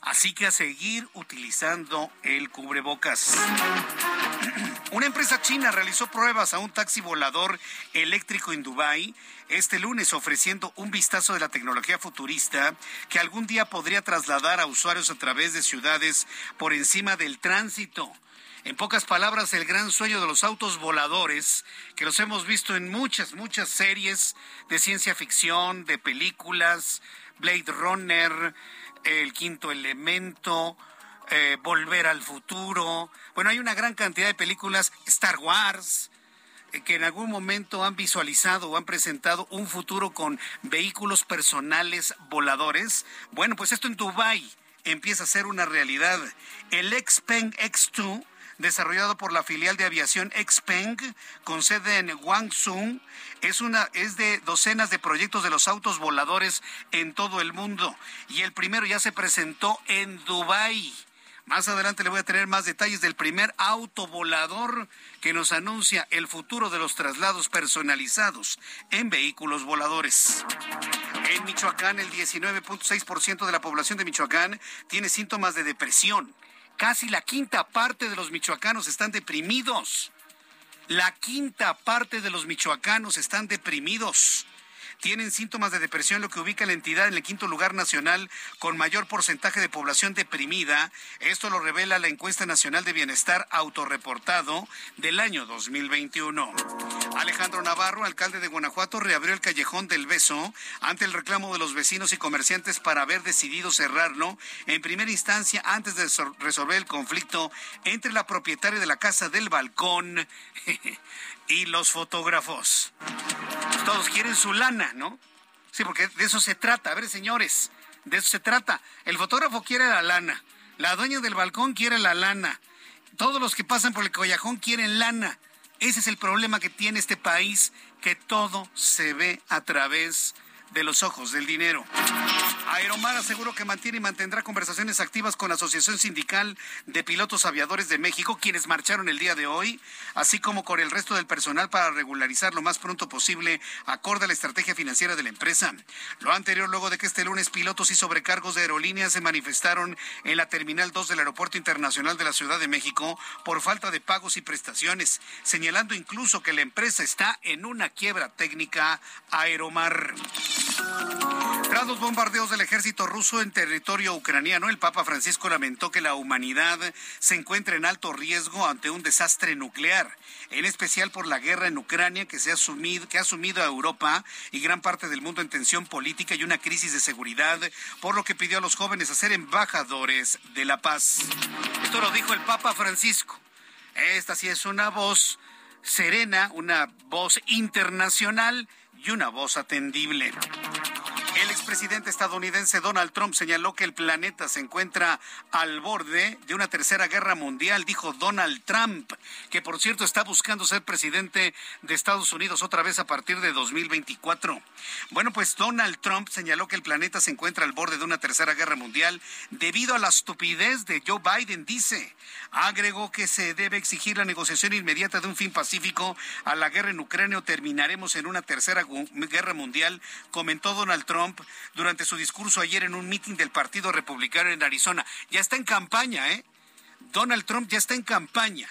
Así que a seguir utilizando el cubrebocas. Una empresa china realizó pruebas a un taxi volador eléctrico en Dubái este lunes ofreciendo un vistazo de la tecnología futurista que algún día podría trasladar a usuarios a través de ciudades por encima del tránsito. En pocas palabras, el gran sueño de los autos voladores, que los hemos visto en muchas, muchas series de ciencia ficción, de películas, Blade Runner, El Quinto Elemento, eh, Volver al Futuro. Bueno, hay una gran cantidad de películas, Star Wars, eh, que en algún momento han visualizado o han presentado un futuro con vehículos personales voladores. Bueno, pues esto en Dubai empieza a ser una realidad. El Xpeng X2 desarrollado por la filial de aviación Xpeng con sede en Guangzhou. Es, una, es de docenas de proyectos de los autos voladores en todo el mundo y el primero ya se presentó en Dubái. Más adelante le voy a tener más detalles del primer auto volador que nos anuncia el futuro de los traslados personalizados en vehículos voladores. En Michoacán, el 19.6% de la población de Michoacán tiene síntomas de depresión. Casi la quinta parte de los michoacanos están deprimidos. La quinta parte de los michoacanos están deprimidos. Tienen síntomas de depresión, lo que ubica a la entidad en el quinto lugar nacional con mayor porcentaje de población deprimida. Esto lo revela la encuesta nacional de bienestar autorreportado del año 2021. Alejandro Navarro, alcalde de Guanajuato, reabrió el callejón del beso ante el reclamo de los vecinos y comerciantes para haber decidido cerrarlo en primera instancia antes de resolver el conflicto entre la propietaria de la casa del balcón y los fotógrafos. Todos quieren su lana, ¿no? Sí, porque de eso se trata. A ver, señores, de eso se trata. El fotógrafo quiere la lana. La dueña del balcón quiere la lana. Todos los que pasan por el collajón quieren lana. Ese es el problema que tiene este país, que todo se ve a través de los ojos del dinero. Aeromar aseguró que mantiene y mantendrá conversaciones activas con la Asociación Sindical de Pilotos Aviadores de México, quienes marcharon el día de hoy, así como con el resto del personal para regularizar lo más pronto posible acorde a la estrategia financiera de la empresa. Lo anterior luego de que este lunes pilotos y sobrecargos de aerolíneas se manifestaron en la Terminal 2 del Aeropuerto Internacional de la Ciudad de México por falta de pagos y prestaciones, señalando incluso que la empresa está en una quiebra técnica Aeromar. Tras los bombardeos del ejército ruso en territorio ucraniano, el Papa Francisco lamentó que la humanidad se encuentra en alto riesgo ante un desastre nuclear, en especial por la guerra en Ucrania que, se ha, sumido, que ha sumido a Europa y gran parte del mundo en tensión política y una crisis de seguridad, por lo que pidió a los jóvenes a ser embajadores de la paz. Esto lo dijo el Papa Francisco. Esta sí es una voz serena, una voz internacional y una voz atendible. El expresidente estadounidense Donald Trump señaló que el planeta se encuentra al borde de una tercera guerra mundial, dijo Donald Trump, que por cierto está buscando ser presidente de Estados Unidos otra vez a partir de 2024. Bueno, pues Donald Trump señaló que el planeta se encuentra al borde de una tercera guerra mundial debido a la estupidez de Joe Biden, dice. Agregó que se debe exigir la negociación inmediata de un fin pacífico a la guerra en Ucrania o terminaremos en una tercera guerra mundial, comentó Donald Trump durante su discurso ayer en un mitin del Partido Republicano en Arizona. Ya está en campaña, ¿eh? Donald Trump ya está en campaña.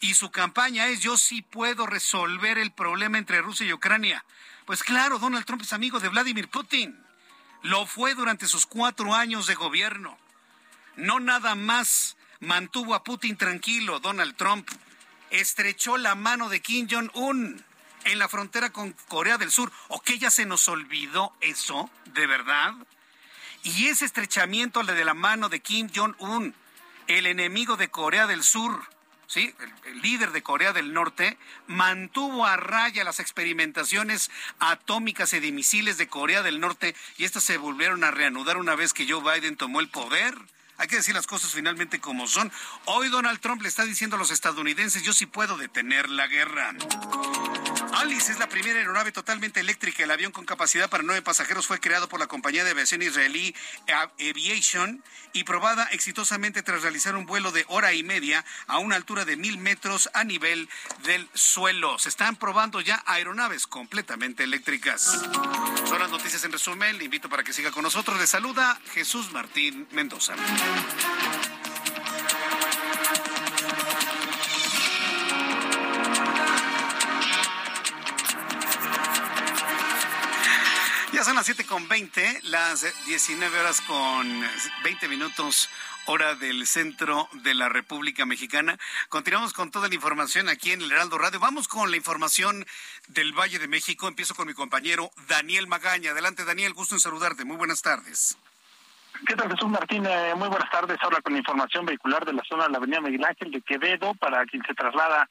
Y su campaña es yo sí puedo resolver el problema entre Rusia y Ucrania. Pues claro, Donald Trump es amigo de Vladimir Putin. Lo fue durante sus cuatro años de gobierno. No nada más mantuvo a Putin tranquilo, Donald Trump. Estrechó la mano de Kim Jong-un en la frontera con Corea del Sur. ¿O que ya se nos olvidó eso? ¿De verdad? Y ese estrechamiento de la mano de Kim Jong-un, el enemigo de Corea del Sur, ¿sí? El, el, líder de Corea del Norte, mantuvo a raya las experimentaciones atómicas y de misiles de Corea del Norte y estas se volvieron a reanudar una vez que Joe Biden tomó el poder. Hay que decir las cosas finalmente como son. Hoy Donald Trump le está diciendo a los estadounidenses, yo sí puedo detener la guerra. Alice es la primera aeronave totalmente eléctrica. El avión con capacidad para nueve pasajeros fue creado por la compañía de aviación israelí Aviation y probada exitosamente tras realizar un vuelo de hora y media a una altura de mil metros a nivel del suelo. Se están probando ya aeronaves completamente eléctricas. Son las noticias en resumen. Le invito para que siga con nosotros. Le saluda Jesús Martín Mendoza. Son las 7 con 20, las 19 horas con 20 minutos, hora del centro de la República Mexicana. Continuamos con toda la información aquí en el Heraldo Radio. Vamos con la información del Valle de México. Empiezo con mi compañero Daniel Magaña. Adelante, Daniel, gusto en saludarte. Muy buenas tardes. ¿Qué tal, Jesús Martín? Eh, muy buenas tardes. Ahora con la información vehicular de la zona de la Avenida Miguel Ángel de Quevedo para quien se traslada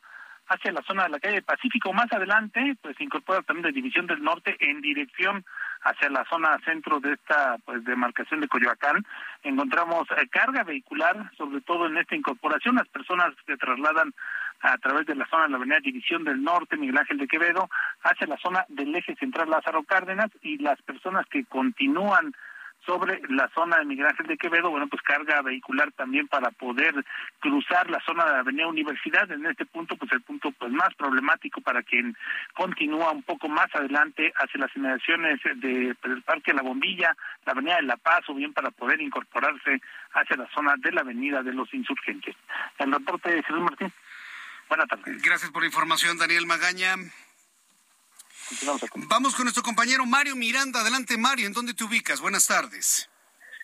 hacia la zona de la calle Pacífico. Más adelante, pues incorpora también de División del Norte en dirección hacia la zona centro de esta pues demarcación de Coyoacán. Encontramos eh, carga vehicular, sobre todo en esta incorporación. Las personas que trasladan a través de la zona de la avenida División del Norte, Miguel Ángel de Quevedo, hacia la zona del eje central Lázaro Cárdenas y las personas que continúan sobre la zona de Miguel de Quevedo, bueno, pues carga vehicular también para poder cruzar la zona de la Avenida Universidad. En este punto, pues el punto pues más problemático para quien continúa un poco más adelante hacia las inmediaciones del Parque La Bombilla, la Avenida de La Paz, o bien para poder incorporarse hacia la zona de la Avenida de los Insurgentes. El reporte de Jesús Martín. Buenas tardes. Gracias por la información, Daniel Magaña. Vamos con nuestro compañero Mario Miranda. Adelante, Mario. ¿En dónde te ubicas? Buenas tardes.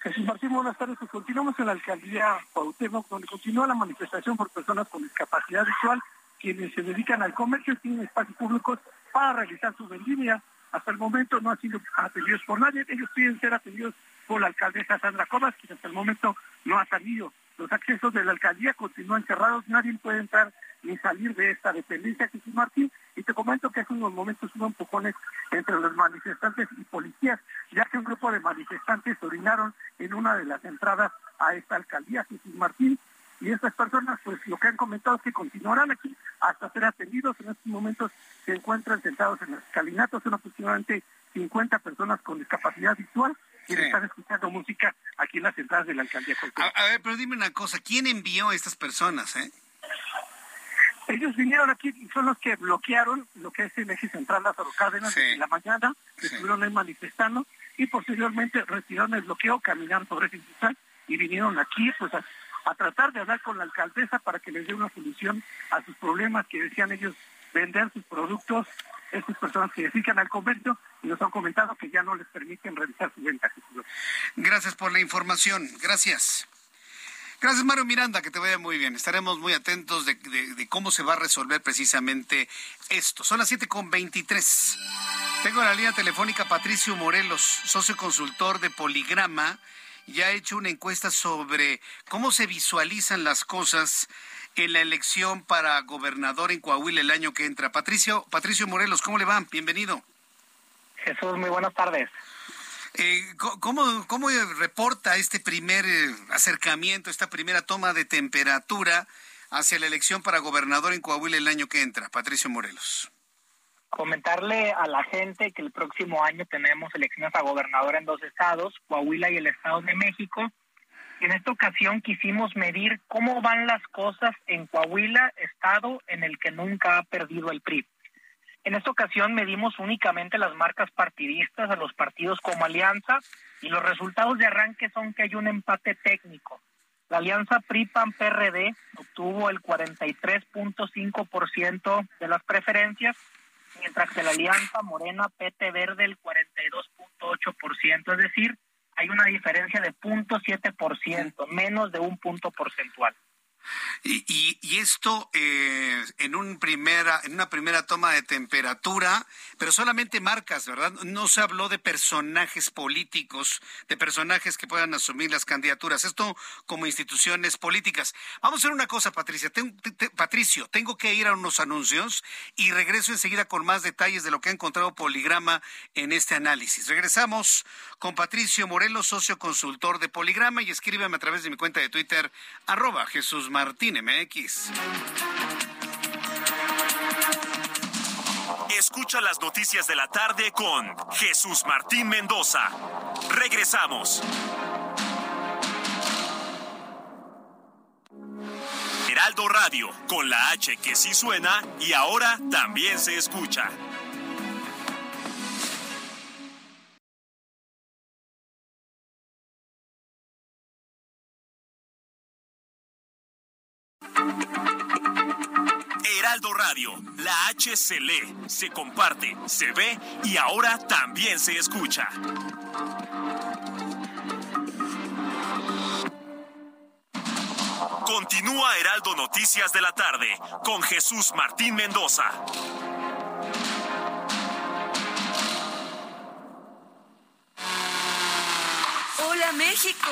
Jesús Martín, buenas tardes. Pues continuamos en la alcaldía Cuauhtémoc, donde continúa la manifestación por personas con discapacidad visual, quienes se dedican al comercio y tienen espacios públicos para realizar su vendimia. Hasta el momento no han sido atendidos por nadie. Ellos piden ser atendidos por la alcaldesa Sandra Cobas, quien hasta el momento no ha salido. Los accesos de la alcaldía continúan cerrados, nadie puede entrar ni salir de esta dependencia, Jesús Martín. Y te comento que hace unos momentos hubo empujones entre los manifestantes y policías, ya que un grupo de manifestantes orinaron en una de las entradas a esta alcaldía, Jesús Martín. Y estas personas, pues lo que han comentado es que continuarán aquí hasta ser atendidos. En estos momentos se encuentran sentados en los escalinatos, son aproximadamente 50 personas con discapacidad visual que están escuchando música aquí en las entradas de la alcaldía. A, a, ver, pero dime una cosa, ¿quién envió a estas personas? Eh? Ellos vinieron aquí y son los que bloquearon lo que es el eje central Lázaro Cárdenas en la mañana, que estuvieron ahí manifestando y posteriormente retiraron el bloqueo, caminaron sobre ese central y vinieron aquí pues a, a tratar de hablar con la alcaldesa para que les dé una solución a sus problemas que decían ellos vender sus productos, estas personas que dedican al comercio y nos han comentado que ya no les permiten realizar su venta. Gracias por la información. Gracias. Gracias, Mario Miranda, que te vaya muy bien. Estaremos muy atentos de, cómo se va a resolver precisamente esto. Son las 7.23. Tengo en la línea telefónica Patricio Morelos, socio consultor de Poligrama. Ya ha hecho una encuesta sobre cómo se visualizan las cosas en la elección para gobernador en Coahuila el año que entra. Patricio, Patricio Morelos, ¿cómo le va? Bienvenido. Jesús, muy buenas tardes. Eh, ¿cómo, ¿Cómo reporta este primer eh, acercamiento, esta primera toma de temperatura hacia la elección para gobernador en Coahuila el año que entra? Patricio Morelos. Comentarle a la gente que el próximo año tenemos elecciones a gobernador en dos estados, Coahuila y el Estado de México. En esta ocasión quisimos medir cómo van las cosas en Coahuila, estado en el que nunca ha perdido el PRI. En esta ocasión medimos únicamente las marcas partidistas a los partidos como alianza y los resultados de arranque son que hay un empate técnico. La alianza PRI-PAN-PRD obtuvo el 43.5% de las preferencias, mientras que la alianza Morena-PT Verde el 42.8%, es decir, hay una diferencia de 0.7%, menos de un punto porcentual. Y, y, y esto eh, en, un primera, en una primera toma de temperatura, pero solamente marcas, ¿verdad? No se habló de personajes políticos, de personajes que puedan asumir las candidaturas. Esto como instituciones políticas. Vamos a hacer una cosa, Patricia. Ten, te, Patricio, tengo que ir a unos anuncios y regreso enseguida con más detalles de lo que ha encontrado Poligrama en este análisis. Regresamos con Patricio Morelos, socio consultor de Poligrama, y escríbeme a través de mi cuenta de Twitter, arroba Jesús Martín MX. Escucha las noticias de la tarde con Jesús Martín Mendoza. Regresamos. Heraldo Radio, con la H que sí suena y ahora también se escucha. Heraldo Radio, la H se lee, se comparte, se ve y ahora también se escucha. Continúa Heraldo Noticias de la tarde con Jesús Martín Mendoza. Hola México,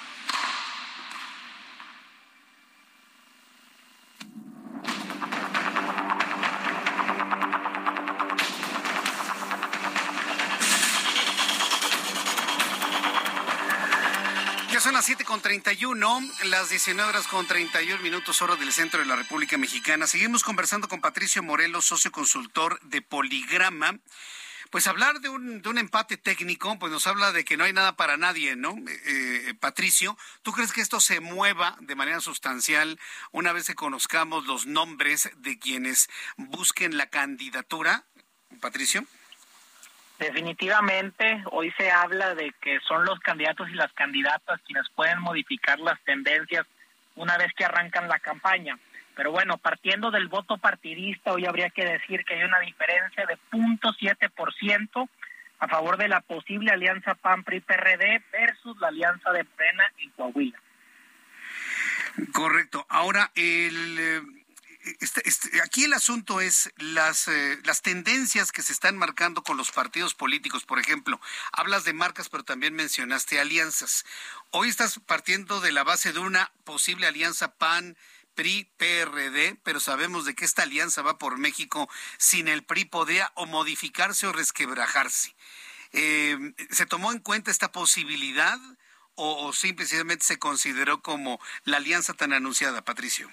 Las 7 con 31, las 19 horas con 31 minutos, hora del centro de la República Mexicana. Seguimos conversando con Patricio Morelos, socio consultor de Poligrama. Pues hablar de un, de un empate técnico, pues nos habla de que no hay nada para nadie, ¿no? Eh, eh, Patricio, ¿tú crees que esto se mueva de manera sustancial una vez que conozcamos los nombres de quienes busquen la candidatura? Patricio. Definitivamente, hoy se habla de que son los candidatos y las candidatas quienes pueden modificar las tendencias una vez que arrancan la campaña. Pero bueno, partiendo del voto partidista, hoy habría que decir que hay una diferencia de 0.7% a favor de la posible alianza PAN-PRI-PRD versus la alianza de Pena en Coahuila. Correcto. Ahora, el eh, este, este, aquí el asunto es las, eh, las tendencias que se están marcando con los partidos políticos. Por ejemplo, hablas de marcas, pero también mencionaste alianzas. Hoy estás partiendo de la base de una posible alianza PAN. PRI, PRD, pero sabemos de que esta alianza va por México sin el PRI podría o modificarse o resquebrajarse. Eh, ¿Se tomó en cuenta esta posibilidad o, o simplemente se consideró como la alianza tan anunciada, Patricio?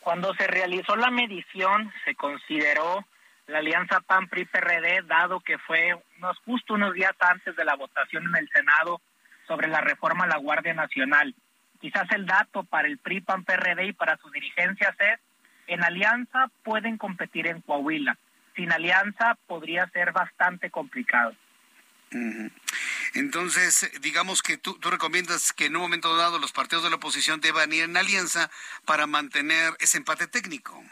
Cuando se realizó la medición, se consideró la alianza PAN-PRI-PRD, dado que fue unos, justo unos días antes de la votación en el Senado sobre la reforma a la Guardia Nacional. Quizás el dato para el PRI-PAN-PRD y para sus dirigencias es, en alianza pueden competir en Coahuila. Sin alianza podría ser bastante complicado. Entonces, digamos que tú, tú, recomiendas que en un momento dado los partidos de la oposición deban ir en alianza para mantener ese empate técnico.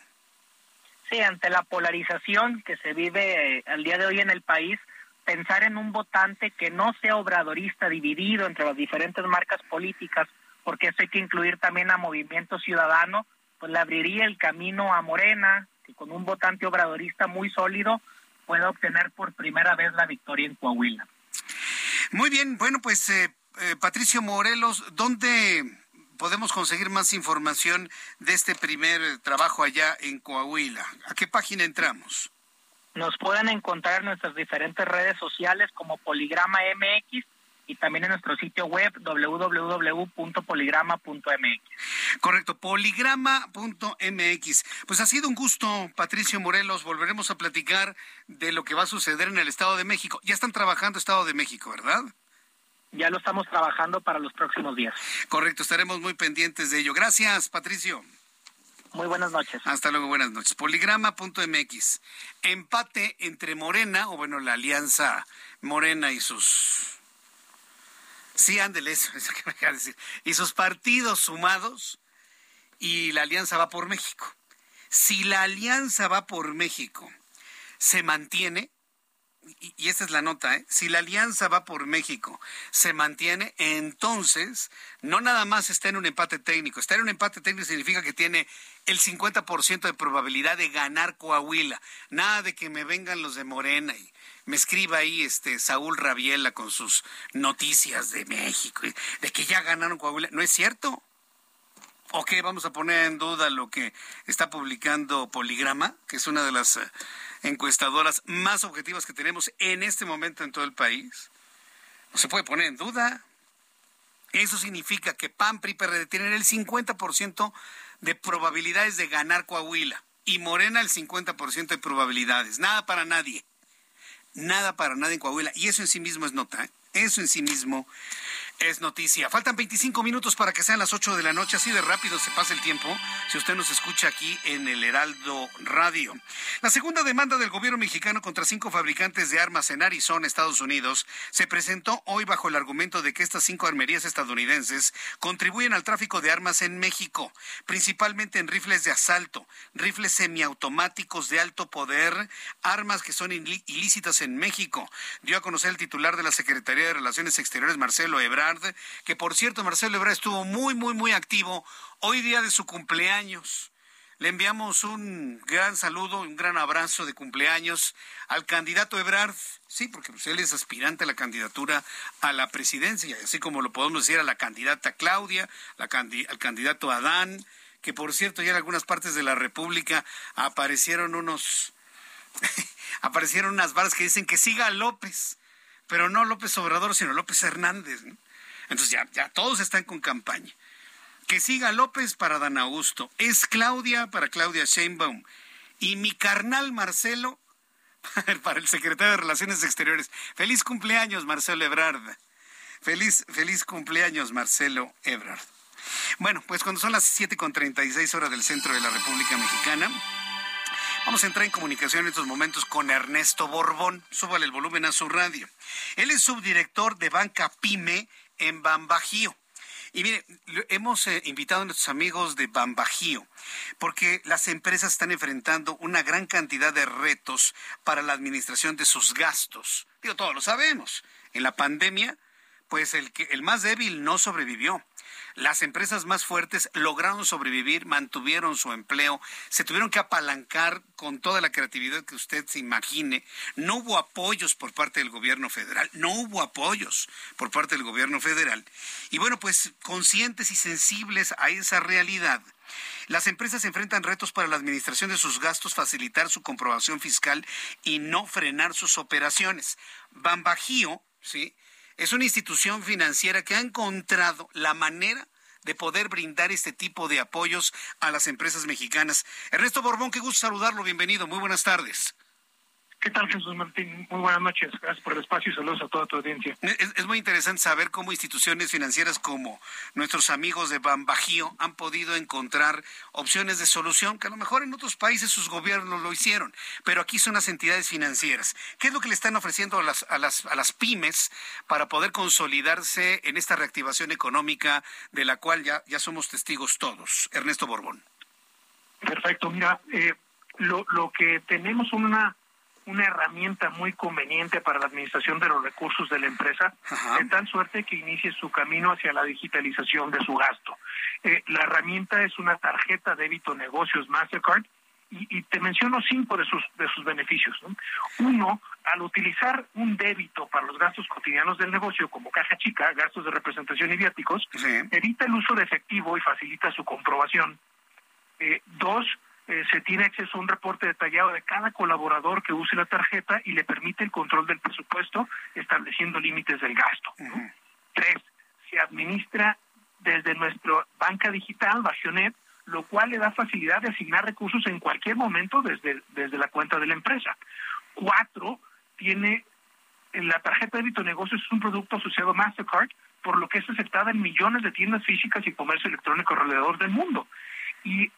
Sí, ante la polarización que se vive eh, al día de hoy en el país, pensar en un votante que no sea obradorista, dividido entre las diferentes marcas políticas, porque eso hay que incluir también a Movimiento Ciudadano, pues le abriría el camino a Morena, que con un votante obradorista muy sólido pueda obtener por primera vez la victoria en Coahuila. Muy bien, bueno, pues eh, eh, Patricio Morelos, ¿dónde podemos conseguir más información de este primer trabajo allá en Coahuila? ¿A qué página entramos? Nos pueden encontrar en nuestras diferentes redes sociales como Poligrama MX y también en nuestro sitio web www.poligrama.mx. Correcto, poligrama.mx. Pues ha sido un gusto, Patricio Morelos. Volveremos a platicar de lo que va a suceder en el Estado de México. Ya están trabajando Estado de México, ¿verdad? Ya lo estamos trabajando para los próximos días. Correcto, estaremos muy pendientes de ello. Gracias, Patricio. Muy buenas noches. Hasta luego, buenas noches. Poligrama.mx. Empate entre Morena, o bueno, la alianza Morena y sus Sí, ándele, eso, eso que me acaba de decir. Y sus partidos sumados y la alianza va por México. Si la alianza va por México se mantiene, y, esta es la nota, ¿eh? si la alianza va por México se mantiene, entonces no nada más está en un empate técnico. Estar en un empate técnico significa que tiene el 50% de probabilidad de ganar Coahuila. Nada de que me vengan los de Morena y me escriba ahí este Saúl Rabiela con sus noticias de México, de que ya ganaron Coahuila. ¿No es cierto? ¿O qué? Vamos a poner en duda lo que está publicando Poligrama, que es una de las eh, encuestadoras más objetivas que tenemos en este momento en todo el país. No se puede poner en duda. Eso significa que PAN, PRI, PRD tienen el 50% de probabilidades de ganar Coahuila y Morena el 50% de probabilidades. Nada para nadie nada para nada en Coahuila. Y eso en sí mismo es nota, ¿eh? Eso en sí mismo es noticia. Faltan 25 minutos para que sean las 8 de la noche, así de rápido se pasa el tiempo, si usted nos escucha aquí en el Heraldo Radio. La segunda demanda del gobierno mexicano contra cinco fabricantes de armas en Arizona, Estados Unidos, se presentó hoy bajo el argumento de que estas cinco armerías estadounidenses contribuyen al tráfico de armas en México, principalmente en rifles de asalto, rifles semiautomáticos de alto poder, armas que son ilícitas en México. Dio a conocer el titular de la Secretaría de Relaciones Exteriores, Marcelo Ebrard, que por cierto Marcelo Ebrard estuvo muy, muy, muy activo hoy día de su cumpleaños. Le enviamos un gran saludo, un gran abrazo de cumpleaños al candidato Ebrard, sí, porque pues, él es aspirante a la candidatura a la presidencia, así como lo podemos decir a la candidata Claudia, al candidato Adán, que por cierto ya en algunas partes de la República aparecieron unos, aparecieron unas barras que dicen que siga López, pero no López Obrador, sino López Hernández. Entonces ya, ya todos están con campaña. Que siga López para Dan Augusto. Es Claudia para Claudia Sheinbaum. Y mi carnal Marcelo para el secretario de Relaciones Exteriores. Feliz cumpleaños, Marcelo Ebrard. Feliz, feliz cumpleaños, Marcelo Ebrard. Bueno, pues cuando son las 7 con 36 horas del centro de la República Mexicana, vamos a entrar en comunicación en estos momentos con Ernesto Borbón. Súbale el volumen a su radio. Él es subdirector de Banca Pyme en Bambajío. Y mire, hemos eh, invitado a nuestros amigos de Bambajío, porque las empresas están enfrentando una gran cantidad de retos para la administración de sus gastos. Digo, todos lo sabemos. En la pandemia, pues el, que, el más débil no sobrevivió. Las empresas más fuertes lograron sobrevivir, mantuvieron su empleo, se tuvieron que apalancar con toda la creatividad que usted se imagine. No hubo apoyos por parte del gobierno federal, no hubo apoyos por parte del gobierno federal. Y bueno, pues conscientes y sensibles a esa realidad. Las empresas enfrentan retos para la administración de sus gastos, facilitar su comprobación fiscal y no frenar sus operaciones. Bambajío, ¿sí? Es una institución financiera que ha encontrado la manera de poder brindar este tipo de apoyos a las empresas mexicanas. Ernesto Borbón, qué gusto saludarlo, bienvenido, muy buenas tardes. ¿Qué tal, Jesús Martín? Muy buenas noches. Gracias por el espacio y saludos a toda tu audiencia. Es, muy interesante saber cómo instituciones financieras como nuestros amigos de Bambajío han podido encontrar opciones de solución que a lo mejor en otros países sus gobiernos lo hicieron, pero aquí son las entidades financieras. ¿Qué es lo que le están ofreciendo a las, a las, a las pymes para poder consolidarse en esta reactivación económica de la cual ya, ya somos testigos todos? Ernesto Borbón. Perfecto. Mira, eh, lo, lo que tenemos una una herramienta muy conveniente para la administración de los recursos de la empresa, de tal suerte que inicie su camino hacia la digitalización de su gasto. Eh, la herramienta es una tarjeta débito negocios Mastercard y, te menciono cinco de sus, de sus beneficios. Uno, al utilizar un débito para los gastos cotidianos del negocio, como caja chica, gastos de representación y viáticos, evita el uso de efectivo y facilita su comprobación. Eh, dos, eh, se tiene acceso a un reporte detallado de cada colaborador que use la tarjeta y le permite el control del presupuesto estableciendo límites del gasto. Tres, se administra desde nuestra banca digital, Bagionet, lo cual le da facilidad de asignar recursos en cualquier momento desde, desde la cuenta de la empresa. Cuatro, tiene la tarjeta de débito negocios es un producto asociado a Mastercard, por lo que es aceptada en millones de tiendas físicas y comercio electrónico alrededor del mundo. Y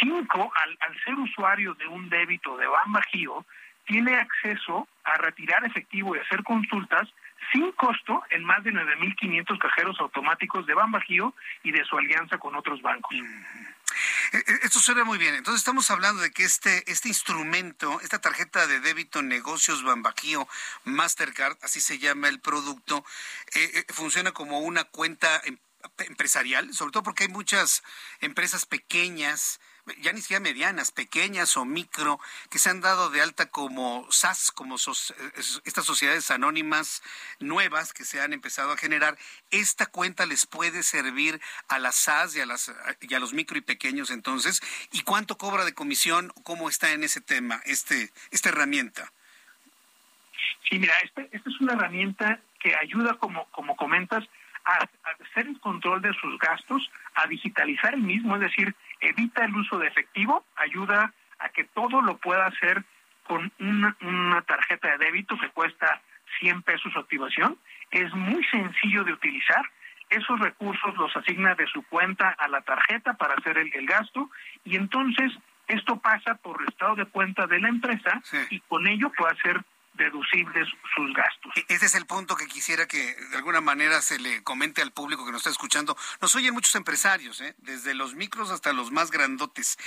Cinco, al, ser usuario de un débito de Ban Bajío, tiene acceso a retirar efectivo y hacer consultas sin costo en más de 9.500 cajeros automáticos de Ban Bajío y de su alianza con otros bancos. Eh, eh, esto suena muy bien. Entonces estamos hablando de que este, este instrumento, esta tarjeta de débito negocios Bambajío Mastercard, así se llama el producto, eh, funciona como una cuenta em, empresarial, sobre todo porque hay muchas empresas pequeñas ya ni siquiera medianas, pequeñas o micro, que se han dado de alta como SAS, como estas sociedades anónimas nuevas que se han empezado a generar. Esta cuenta les puede servir a las SAS y a, las, y a los micro y pequeños entonces. ¿Y cuánto cobra de comisión? ¿Cómo está en ese tema, este, esta herramienta? Sí, mira, esta este es una herramienta que ayuda, como, como comentas, a, hacer el control de sus gastos, a digitalizar el mismo, es decir, evita el uso de efectivo, ayuda a que todo lo pueda hacer con una, una tarjeta de débito que cuesta 100 pesos su activación. Es muy sencillo de utilizar. Esos recursos los asigna de su cuenta a la tarjeta para hacer el, el gasto y entonces esto pasa por el estado de cuenta de la empresa y con ello puede hacer deducibles sus gastos. E-, ese es el punto que quisiera que de alguna manera se le comente al público que nos está escuchando. Nos oyen muchos empresarios, ¿eh? desde los micros hasta los más grandotes.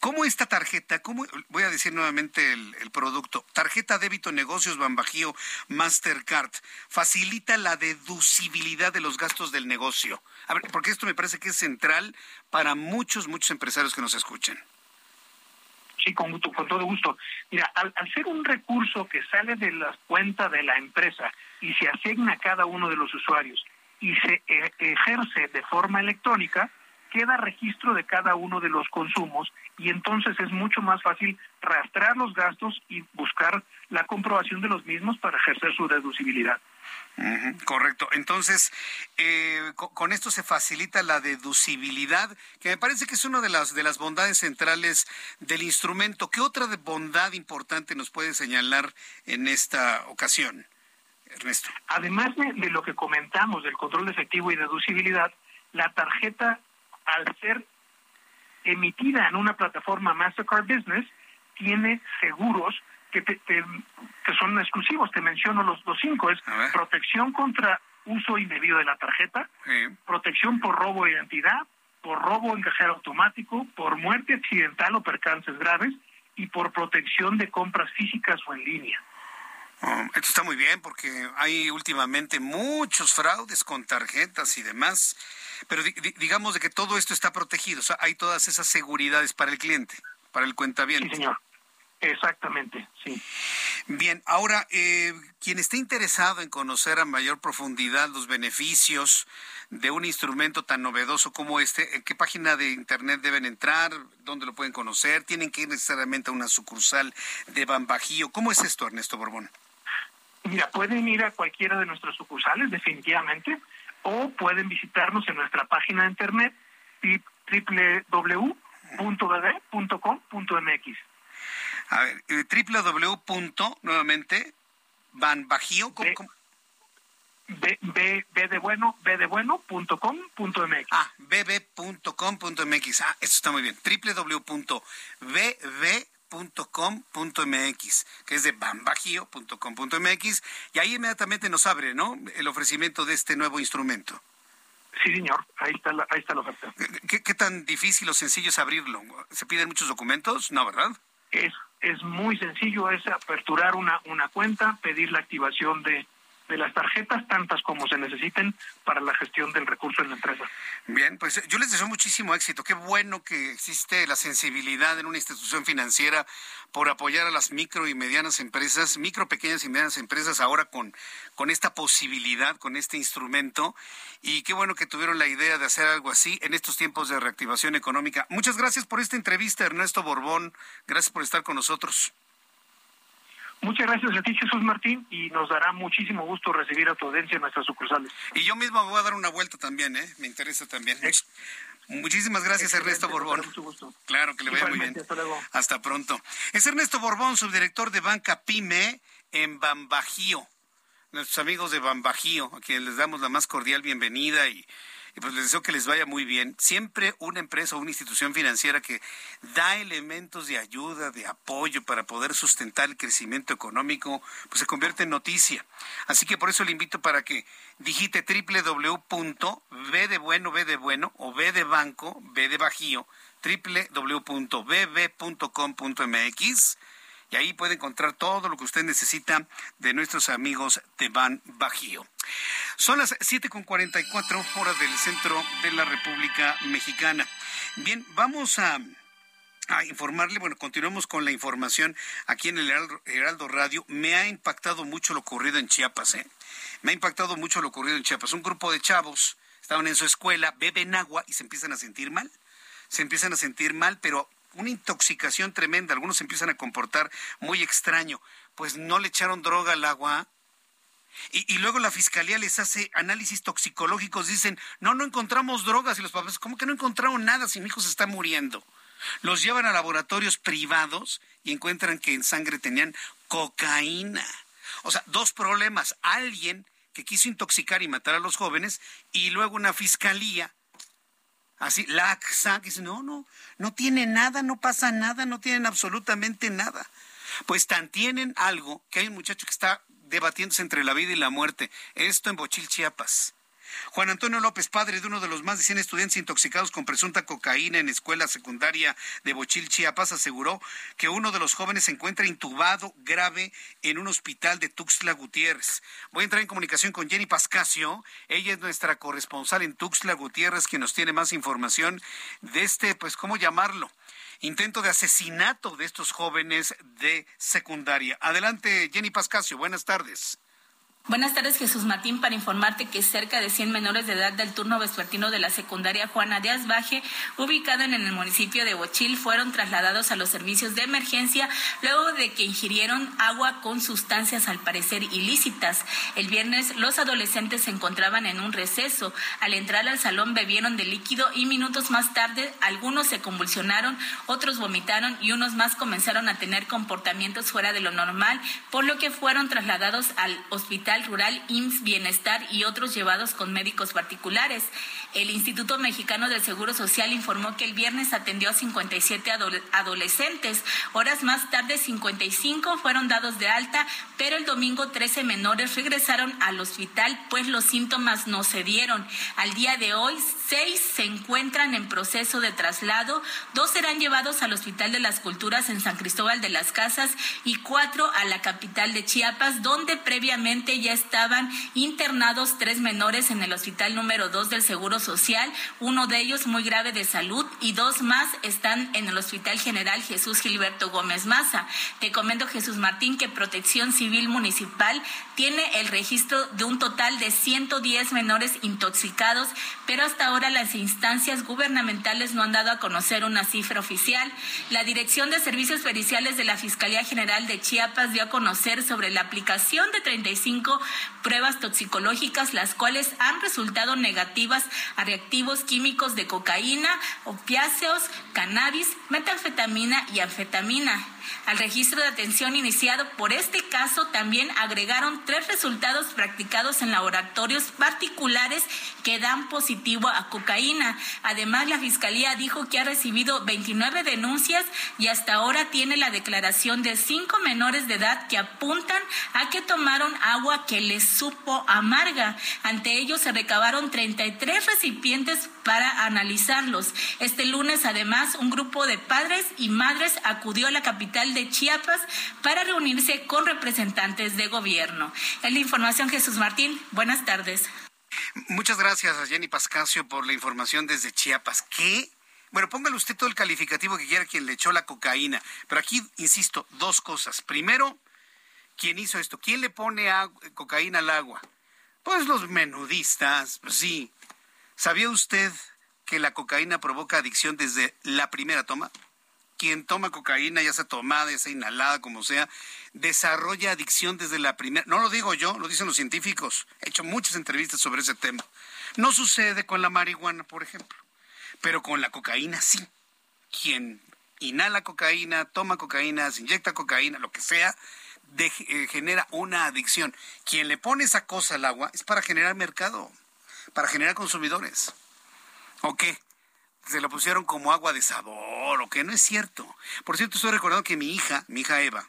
¿Cómo esta tarjeta, cómo, voy a decir nuevamente el, producto, tarjeta débito negocios Bambajío Mastercard, facilita la deducibilidad de los gastos del negocio? Porque esto me parece que es central para muchos, muchos empresarios que nos escuchen. Sí, con, con todo gusto. Mira, al, ser un recurso que sale de la cuenta de la empresa y se asigna a cada uno de los usuarios y se e, ejerce de forma electrónica, queda registro de cada uno de los consumos y entonces es mucho más fácil rastrear los gastos y buscar la comprobación de los mismos para ejercer su deducibilidad. Correcto. Entonces, eh, con, esto se facilita la deducibilidad, que me parece que es una de las de las bondades centrales del instrumento. ¿Qué otra bondad importante nos puede señalar en esta ocasión, Ernesto? Además de lo que comentamos del control de efectivo y deducibilidad, la tarjeta, al ser emitida en una plataforma Mastercard Business, tiene seguros que, que son exclusivos. Te menciono los, los cinco. Es protección contra uso indebido de la tarjeta, protección por robo de identidad, por robo en cajero automático, por muerte accidental o percances graves y por protección de compras físicas o en línea. Oh, esto está muy bien porque hay últimamente muchos fraudes con tarjetas y demás. Pero digamos de que todo esto está protegido, o sea, hay todas esas seguridades para el cliente, para el cuentaviente. Sí, señor. Exactamente, sí. Bien, ahora, eh, quien esté interesado en conocer a mayor profundidad los beneficios de un instrumento tan novedoso como este, ¿en qué página de Internet deben entrar? ¿Dónde lo pueden conocer? ¿Tienen que ir necesariamente a una sucursal de Bambajío? ¿Cómo es esto, Ernesto Borbón? Mira, pueden ir a cualquiera de nuestras sucursales, definitivamente o pueden visitarnos en nuestra página de internet www.bb.com.mx. A ver, eh, www. nuevamente, van bajío. B, B, B, de bueno, B de bueno, punto com, punto mx. Ah, bb.com.mx. Ah, eso está muy bien. www.bb .com.mx, que es de bambagio.com.mx, y ahí inmediatamente nos abre, ¿no? El ofrecimiento de este nuevo instrumento. Sí, señor, ahí está la, ahí está la oferta. ¿Qué, ¿Qué, tan difícil o sencillo es abrirlo? ¿Se piden muchos documentos? No, ¿verdad? Es, es muy sencillo, es aperturar una, una cuenta, pedir la activación de, de las tarjetas, tantas como se necesiten para la gestión del recurso en la empresa. Bien, pues yo les deseo muchísimo éxito. Qué bueno que existe la sensibilidad en una institución financiera por apoyar a las micro y medianas empresas, micro, pequeñas y medianas empresas ahora con, con esta posibilidad, con este instrumento. Y qué bueno que tuvieron la idea de hacer algo así en estos tiempos de reactivación económica. Muchas gracias por esta entrevista, Ernesto Borbón. Gracias por estar con nosotros. Muchas gracias a ti, Jesús Martín, y nos dará muchísimo gusto recibir a tu audiencia en nuestras sucursales. Y yo mismo voy a dar una vuelta también, ¿eh? Me interesa también. Muchísimas gracias, Ernesto Borbón. Gusto. Claro, que le vaya muy bien. Hasta, luego. hasta pronto. Es Ernesto Borbón, subdirector de Banca Pyme en Bambajío. Nuestros amigos de Bambajío, a quienes les damos la más cordial bienvenida y y pues les deseo que les vaya muy bien. Siempre una empresa o una institución financiera que da elementos de ayuda, de apoyo para poder sustentar el crecimiento económico, pues se convierte en noticia. Así que por eso le invito para que digite www.b de bueno, de bueno o b de banco, b de bajío, www.bb.com.mx y ahí puede encontrar todo lo que usted necesita de nuestros amigos de Ban Bajío. Son las 7.44 horas del centro de la República Mexicana. Bien, vamos a a informarle, bueno, continuamos con la información aquí en el Heraldo, Radio. Me ha impactado mucho lo ocurrido en Chiapas, ¿eh? Me ha impactado mucho lo ocurrido en Chiapas. Un grupo de chavos estaban en su escuela, beben agua y se empiezan a sentir mal. Se empiezan a sentir mal, pero una intoxicación tremenda. Algunos se empiezan a comportar muy extraño. Pues no le echaron droga al agua. Y, luego la fiscalía les hace análisis toxicológicos. Dicen, no, no encontramos drogas. Y los papás, ¿cómo que no encontraron nada si mi hijo se está muriendo? Los llevan a laboratorios privados y encuentran que en sangre tenían cocaína. O sea, dos problemas. Alguien que quiso intoxicar y matar a los jóvenes y luego una fiscalía así laxa, que dice, no, no, no tiene nada, no pasa nada, no tienen absolutamente nada. Pues tan tienen algo que hay un muchacho que está debatiéndose entre la vida y la muerte. Esto en Bochil, Chiapas. Juan Antonio López, padre de uno de los más de 100 estudiantes intoxicados con presunta cocaína en escuela secundaria de Bochil, Chiapas, aseguró que uno de los jóvenes se encuentra intubado grave en un hospital de Tuxtla Gutiérrez. Voy a entrar en comunicación con Jenny Pascasio. Ella es nuestra corresponsal en Tuxtla Gutiérrez, quien nos tiene más información de este, pues, ¿cómo llamarlo? Intento de asesinato de estos jóvenes de secundaria. Adelante, Jenny Pascasio. Buenas tardes. Buenas tardes, Jesús Martín, para informarte que cerca de 100 menores de edad del turno vespertino de la secundaria Juana de Asbaje, ubicada en el municipio de Bochil, fueron trasladados a los servicios de emergencia luego de que ingirieron agua con sustancias al parecer ilícitas. El viernes, los adolescentes se encontraban en un receso. Al entrar al salón bebieron de líquido y minutos más tarde algunos se convulsionaron, otros vomitaron y unos más comenzaron a tener comportamientos fuera de lo normal, por lo que fueron trasladados al hospital Rural IMSS Bienestar y otros llevados con médicos particulares. El Instituto Mexicano del Seguro Social informó que el viernes atendió a 57 adolescentes. Horas más tarde, 55 fueron dados de alta, pero el domingo 13 menores regresaron al hospital, pues los síntomas no se dieron. Al día de hoy, seis se encuentran en proceso de traslado, dos serán llevados al Hospital de las Culturas en San Cristóbal de las Casas y cuatro a la capital de Chiapas, donde previamente ya estaban internados tres menores en el Hospital número 2 del Seguro Social, uno de ellos muy grave de salud y dos más están en el Hospital General Jesús Gilberto Gómez Maza. Te comento, Jesús Martín, que Protección Civil Municipal tiene el registro de un total de 110 menores intoxicados, pero hasta ahora las instancias gubernamentales no han dado a conocer una cifra oficial. La Dirección de Servicios Periciales de la Fiscalía General de Chiapas dio a conocer sobre la aplicación de 35 pruebas toxicológicas, las cuales han resultado negativas a reactivos químicos de cocaína, opiáceos, cannabis, metanfetamina y anfetamina. Al registro de atención iniciado por este caso también agregaron tres resultados practicados en laboratorios particulares que dan positivo a cocaína. Además, la Fiscalía dijo que ha recibido 29 denuncias y hasta ahora tiene la declaración de cinco menores de edad que apuntan a que tomaron agua que les supo amarga. Ante ellos se recabaron 33 recipientes para analizarlos. Este lunes, además, un grupo de padres y madres acudió a la capital de Chiapas para reunirse con representantes de gobierno. Es la información, Jesús Martín. Buenas tardes. Muchas gracias a Jenny Pascasio por la información desde Chiapas. ¿Qué? Bueno, póngale usted todo el calificativo que quiera quien le echó la cocaína. Pero aquí, insisto, dos cosas. Primero, ¿quién hizo esto? ¿Quién le pone cocaína al agua? Pues los menudistas, pues sí. ¿Sabía usted que la cocaína provoca adicción desde la primera toma? Quien toma cocaína, ya sea tomada, ya sea inhalada, como sea, desarrolla adicción desde la primera. No lo digo yo, lo dicen los científicos. He hecho muchas entrevistas sobre ese tema. No sucede con la marihuana, por ejemplo, pero con la cocaína sí. Quien inhala cocaína, toma cocaína, se inyecta cocaína, lo que sea, eh, genera una adicción. Quien le pone esa cosa al agua es para generar mercado para generar consumidores. ¿O qué? Se lo pusieron como agua de sabor, o qué, no es cierto. Por cierto, estoy recordando que mi hija, mi hija Eva,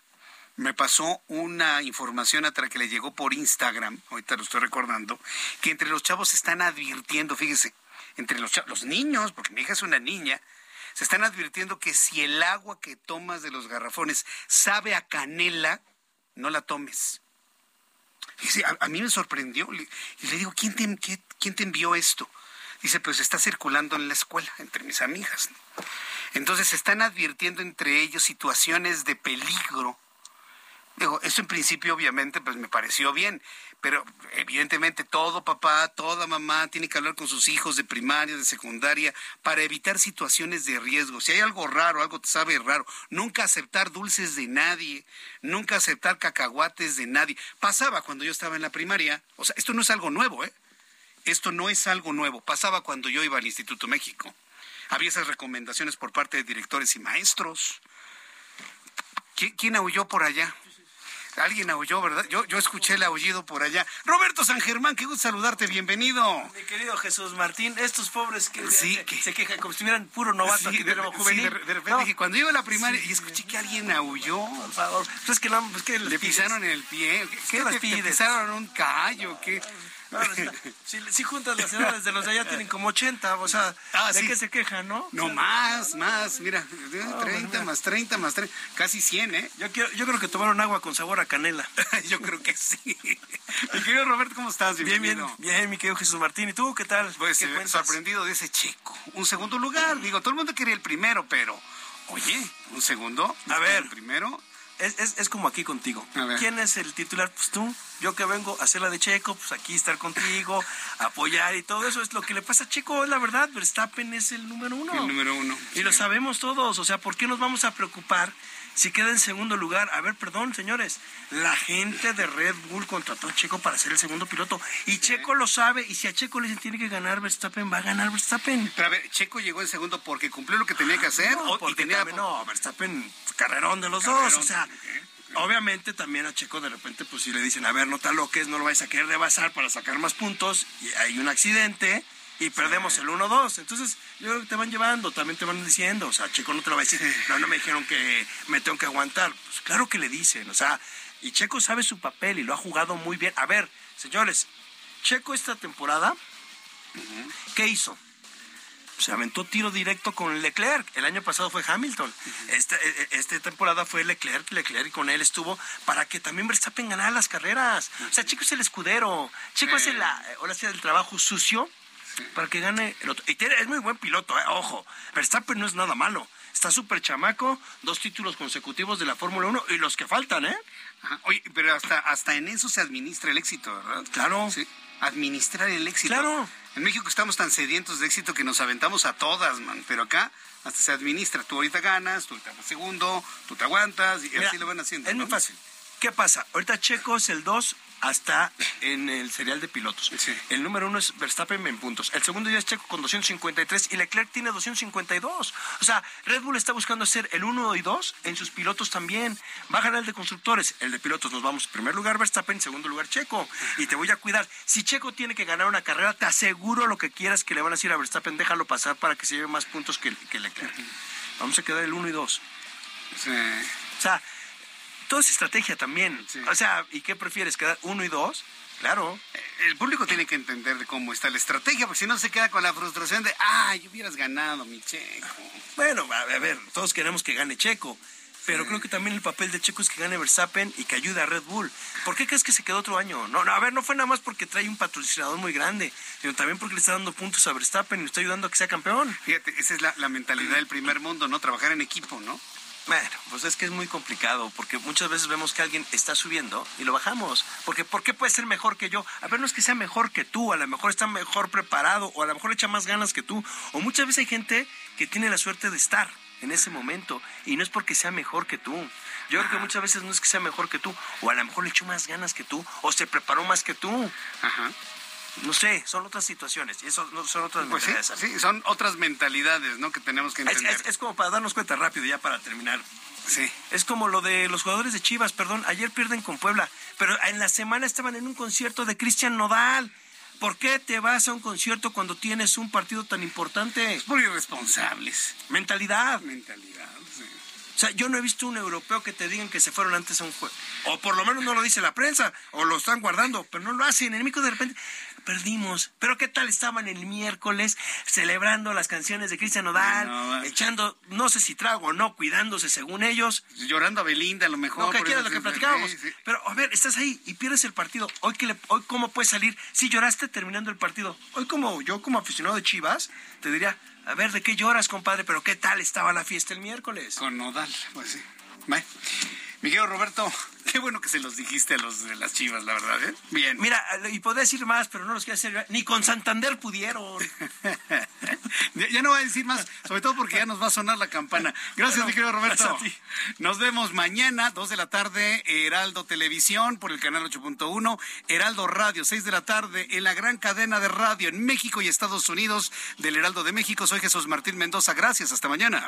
me pasó una información a que le llegó por Instagram, ahorita lo estoy recordando, que entre los chavos se están advirtiendo, fíjese, entre los, los niños, porque mi hija es una niña, se están advirtiendo que si el agua que tomas de los garrafones sabe a canela, no la tomes. a, mí me sorprendió. Y le digo, ¿quién te, ¿quién te envió esto? Dice, pues está circulando en la escuela, entre mis amigas. Entonces están advirtiendo entre ellos situaciones de peligro. Digo, eso en principio obviamente pues me pareció bien, pero evidentemente todo papá, toda mamá tiene que hablar con sus hijos de primaria, de secundaria, para evitar situaciones de riesgo. Si hay algo raro, algo te sabe raro, nunca aceptar dulces de nadie, nunca aceptar cacahuates de nadie. Pasaba cuando yo estaba en la primaria, o sea, esto no es algo nuevo, ¿eh? Esto no es algo nuevo, pasaba cuando yo iba al Instituto México. Había esas recomendaciones por parte de directores y maestros. ¿Quién, aulló por allá? Alguien aulló, ¿verdad? Yo, yo escuché el aullido por allá. Roberto San Germán, qué gusto saludarte, bienvenido. Mi querido Jesús Martín, estos pobres que, se quejan como si estuvieran puro novato sí, de, juvenil. de, repente dije, cuando iba a la primaria y escuché que alguien aulló. Por favor, pues es que, no, pues le pisaron el pie. ¿Qué, ¿Qué le pisaron un callo? ¿Qué? si, juntas las edades de los de allá tienen como 80, o sea, ah, ¿de qué se quejan, no? No, más, más, mira, 30 más 30 más 30, casi 100, ¿eh? Yo, yo creo que tomaron agua con sabor a canela. yo creo que sí. mi querido Roberto, ¿cómo estás? Bien, bien, bien, mi querido Jesús Martín. ¿Y tú qué tal? Pues eh, sorprendido de ese chico. Un segundo lugar, digo, todo el mundo quería el primero, pero, oye, un segundo. A ver. El primero es, es, como aquí contigo. ¿Quién es el titular? Pues tú. Yo que vengo a hacer la de Checo, pues aquí estar contigo, apoyar y todo eso es lo que le pasa a Checo, es la verdad. Verstappen es el número uno. El número uno. Y lo sabemos todos. O sea, ¿por qué nos vamos a preocupar si queda en segundo lugar? A ver, perdón, señores. La gente de Red Bull contrató a Checo para ser el segundo piloto. Y Checo lo sabe. Y si a Checo le dicen tiene que ganar Verstappen, va a ganar Verstappen. Pero a ver, Checo llegó en segundo porque cumplió lo que tenía que hacer. No, porque tenía... no, Verstappen, carrerón de los dos. O sea. Obviamente también a Checo de repente, pues si le dicen, a ver, no te es no lo vais a querer rebasar para sacar más puntos, y hay un accidente y perdemos el 1-2. Entonces, yo creo que te van llevando, también te van diciendo, o sea, Checo no te lo va a decir, no, no me dijeron que me tengo que aguantar. Pues claro que le dicen, o sea, y Checo sabe su papel y lo ha jugado muy bien. A ver, señores, Checo esta temporada, ¿qué hizo? se aventó tiro directo con Leclerc. El año pasado fue Hamilton. Esta, e, e, esta temporada fue Leclerc, Leclerc y con él estuvo para que también Verstappen ganara las carreras. O sea, Chico es el escudero. Chico hace la, ahora sí, el trabajo sucio para que gane el otro. Y es muy buen piloto, eh, ojo. Verstappen no es nada malo. Está súper chamaco, dos títulos consecutivos de la Fórmula 1 y los que faltan, ¿eh? Oye, pero hasta, hasta en eso se administra el éxito, ¿verdad? Claro. Sí. Administrar el éxito. Claro. En México estamos tan sedientos de éxito que nos aventamos a todas, man. Pero acá hasta se administra. Tú ahorita ganas, tú ahorita segundo, tú te aguantas y así lo van haciendo. Es muy fácil. ¿Qué pasa? Ahorita Checo es el 2, hasta en el serial de pilotos. El número uno es Verstappen en puntos. El segundo ya es Checo con 253 y Leclerc tiene 252. O sea, Red Bull está buscando ser el 1 y 2 en sus pilotos también. Va a ganar el de constructores. El de pilotos nos vamos en primer lugar Verstappen, en segundo lugar Checo. Y te voy a cuidar. Si Checo tiene que ganar una carrera, te aseguro lo que quieras que le van a decir a Verstappen, déjalo pasar para que se lleve más puntos que, que Leclerc. Vamos a quedar el 1 y 2. O sea, todo es estrategia también. O sea, ¿y qué prefieres? ¿Quedar uno y dos? Claro. El público tiene que entender cómo está la estrategia, porque si no se queda con la frustración de, ay, hubieras ganado, mi Checo. Bueno, a ver, todos queremos que gane Checo. Pero creo que también el papel de Checo es que gane Verstappen y que ayude a Red Bull. ¿Por qué crees que se quedó otro año? No, no, a ver, no fue nada más porque trae un patrocinador muy grande, sino también porque le está dando puntos a Verstappen y le está ayudando a que sea campeón. Fíjate, esa es la, la mentalidad del primer mundo, ¿no? Trabajar en equipo, ¿no? Bueno, pues es que es muy complicado, porque muchas veces vemos que alguien está subiendo y lo bajamos. Porque ¿por qué puede ser mejor que yo? A ver, no es que sea mejor que tú, a lo mejor está mejor preparado, o a lo mejor le echa más ganas que tú. O muchas veces hay gente que tiene la suerte de estar en ese momento, y no es porque sea mejor que tú. Yo creo que muchas veces no es que sea mejor que tú, o a lo mejor le echó más ganas que tú, o se preparó más que tú. Ajá no sé, son otras situaciones y eso son otras pues Sí, son otras mentalidades, ¿no? Que tenemos que entender. Es, como para darnos cuenta rápido ya para terminar. Sí. Es como lo de los jugadores de Chivas, perdón, ayer pierden con Puebla, pero en la semana estaban en un concierto de Cristian Nodal. ¿Por qué te vas a un concierto cuando tienes un partido tan importante? Es por irresponsables. Mentalidad. Mentalidad, sí. O sea, yo no he visto un europeo que te digan que se fueron antes a un juego. O por lo menos no lo dice la prensa, o lo están guardando, pero no lo hacen. Enemigo de repente perdimos. Pero ¿qué tal estaban el miércoles celebrando las canciones de Cristian Nodal, echando, no sé si trago o no, cuidándose según ellos? Llorando a Belinda a lo mejor. Lo que quieras, lo que platicábamos. Pero a ver, estás ahí y pierdes el partido. Hoy, que hoy ¿cómo puedes salir? Si lloraste terminando el partido. Hoy como yo como aficionado de Chivas, te diría, a ver, ¿de qué lloras, compadre? Pero ¿qué tal estaba la fiesta el miércoles? Con Nodal, pues sí. Bye. Miguel Roberto, qué bueno que se los dijiste a los de las chivas, la verdad, ¿eh? Bien. Mira, y podés decir más, pero no los quiero hacer. Ni con Santander pudieron. ya, no voy a decir más, sobre todo porque ya nos va a sonar la campana. Gracias, Miguel Roberto. Nos vemos mañana, 2 de la tarde, Heraldo Televisión por el canal 8.1, Heraldo Radio, 6 de la tarde, en la gran cadena de radio en México y Estados Unidos del Heraldo de México. Soy Jesús Martín Mendoza. Gracias, hasta mañana.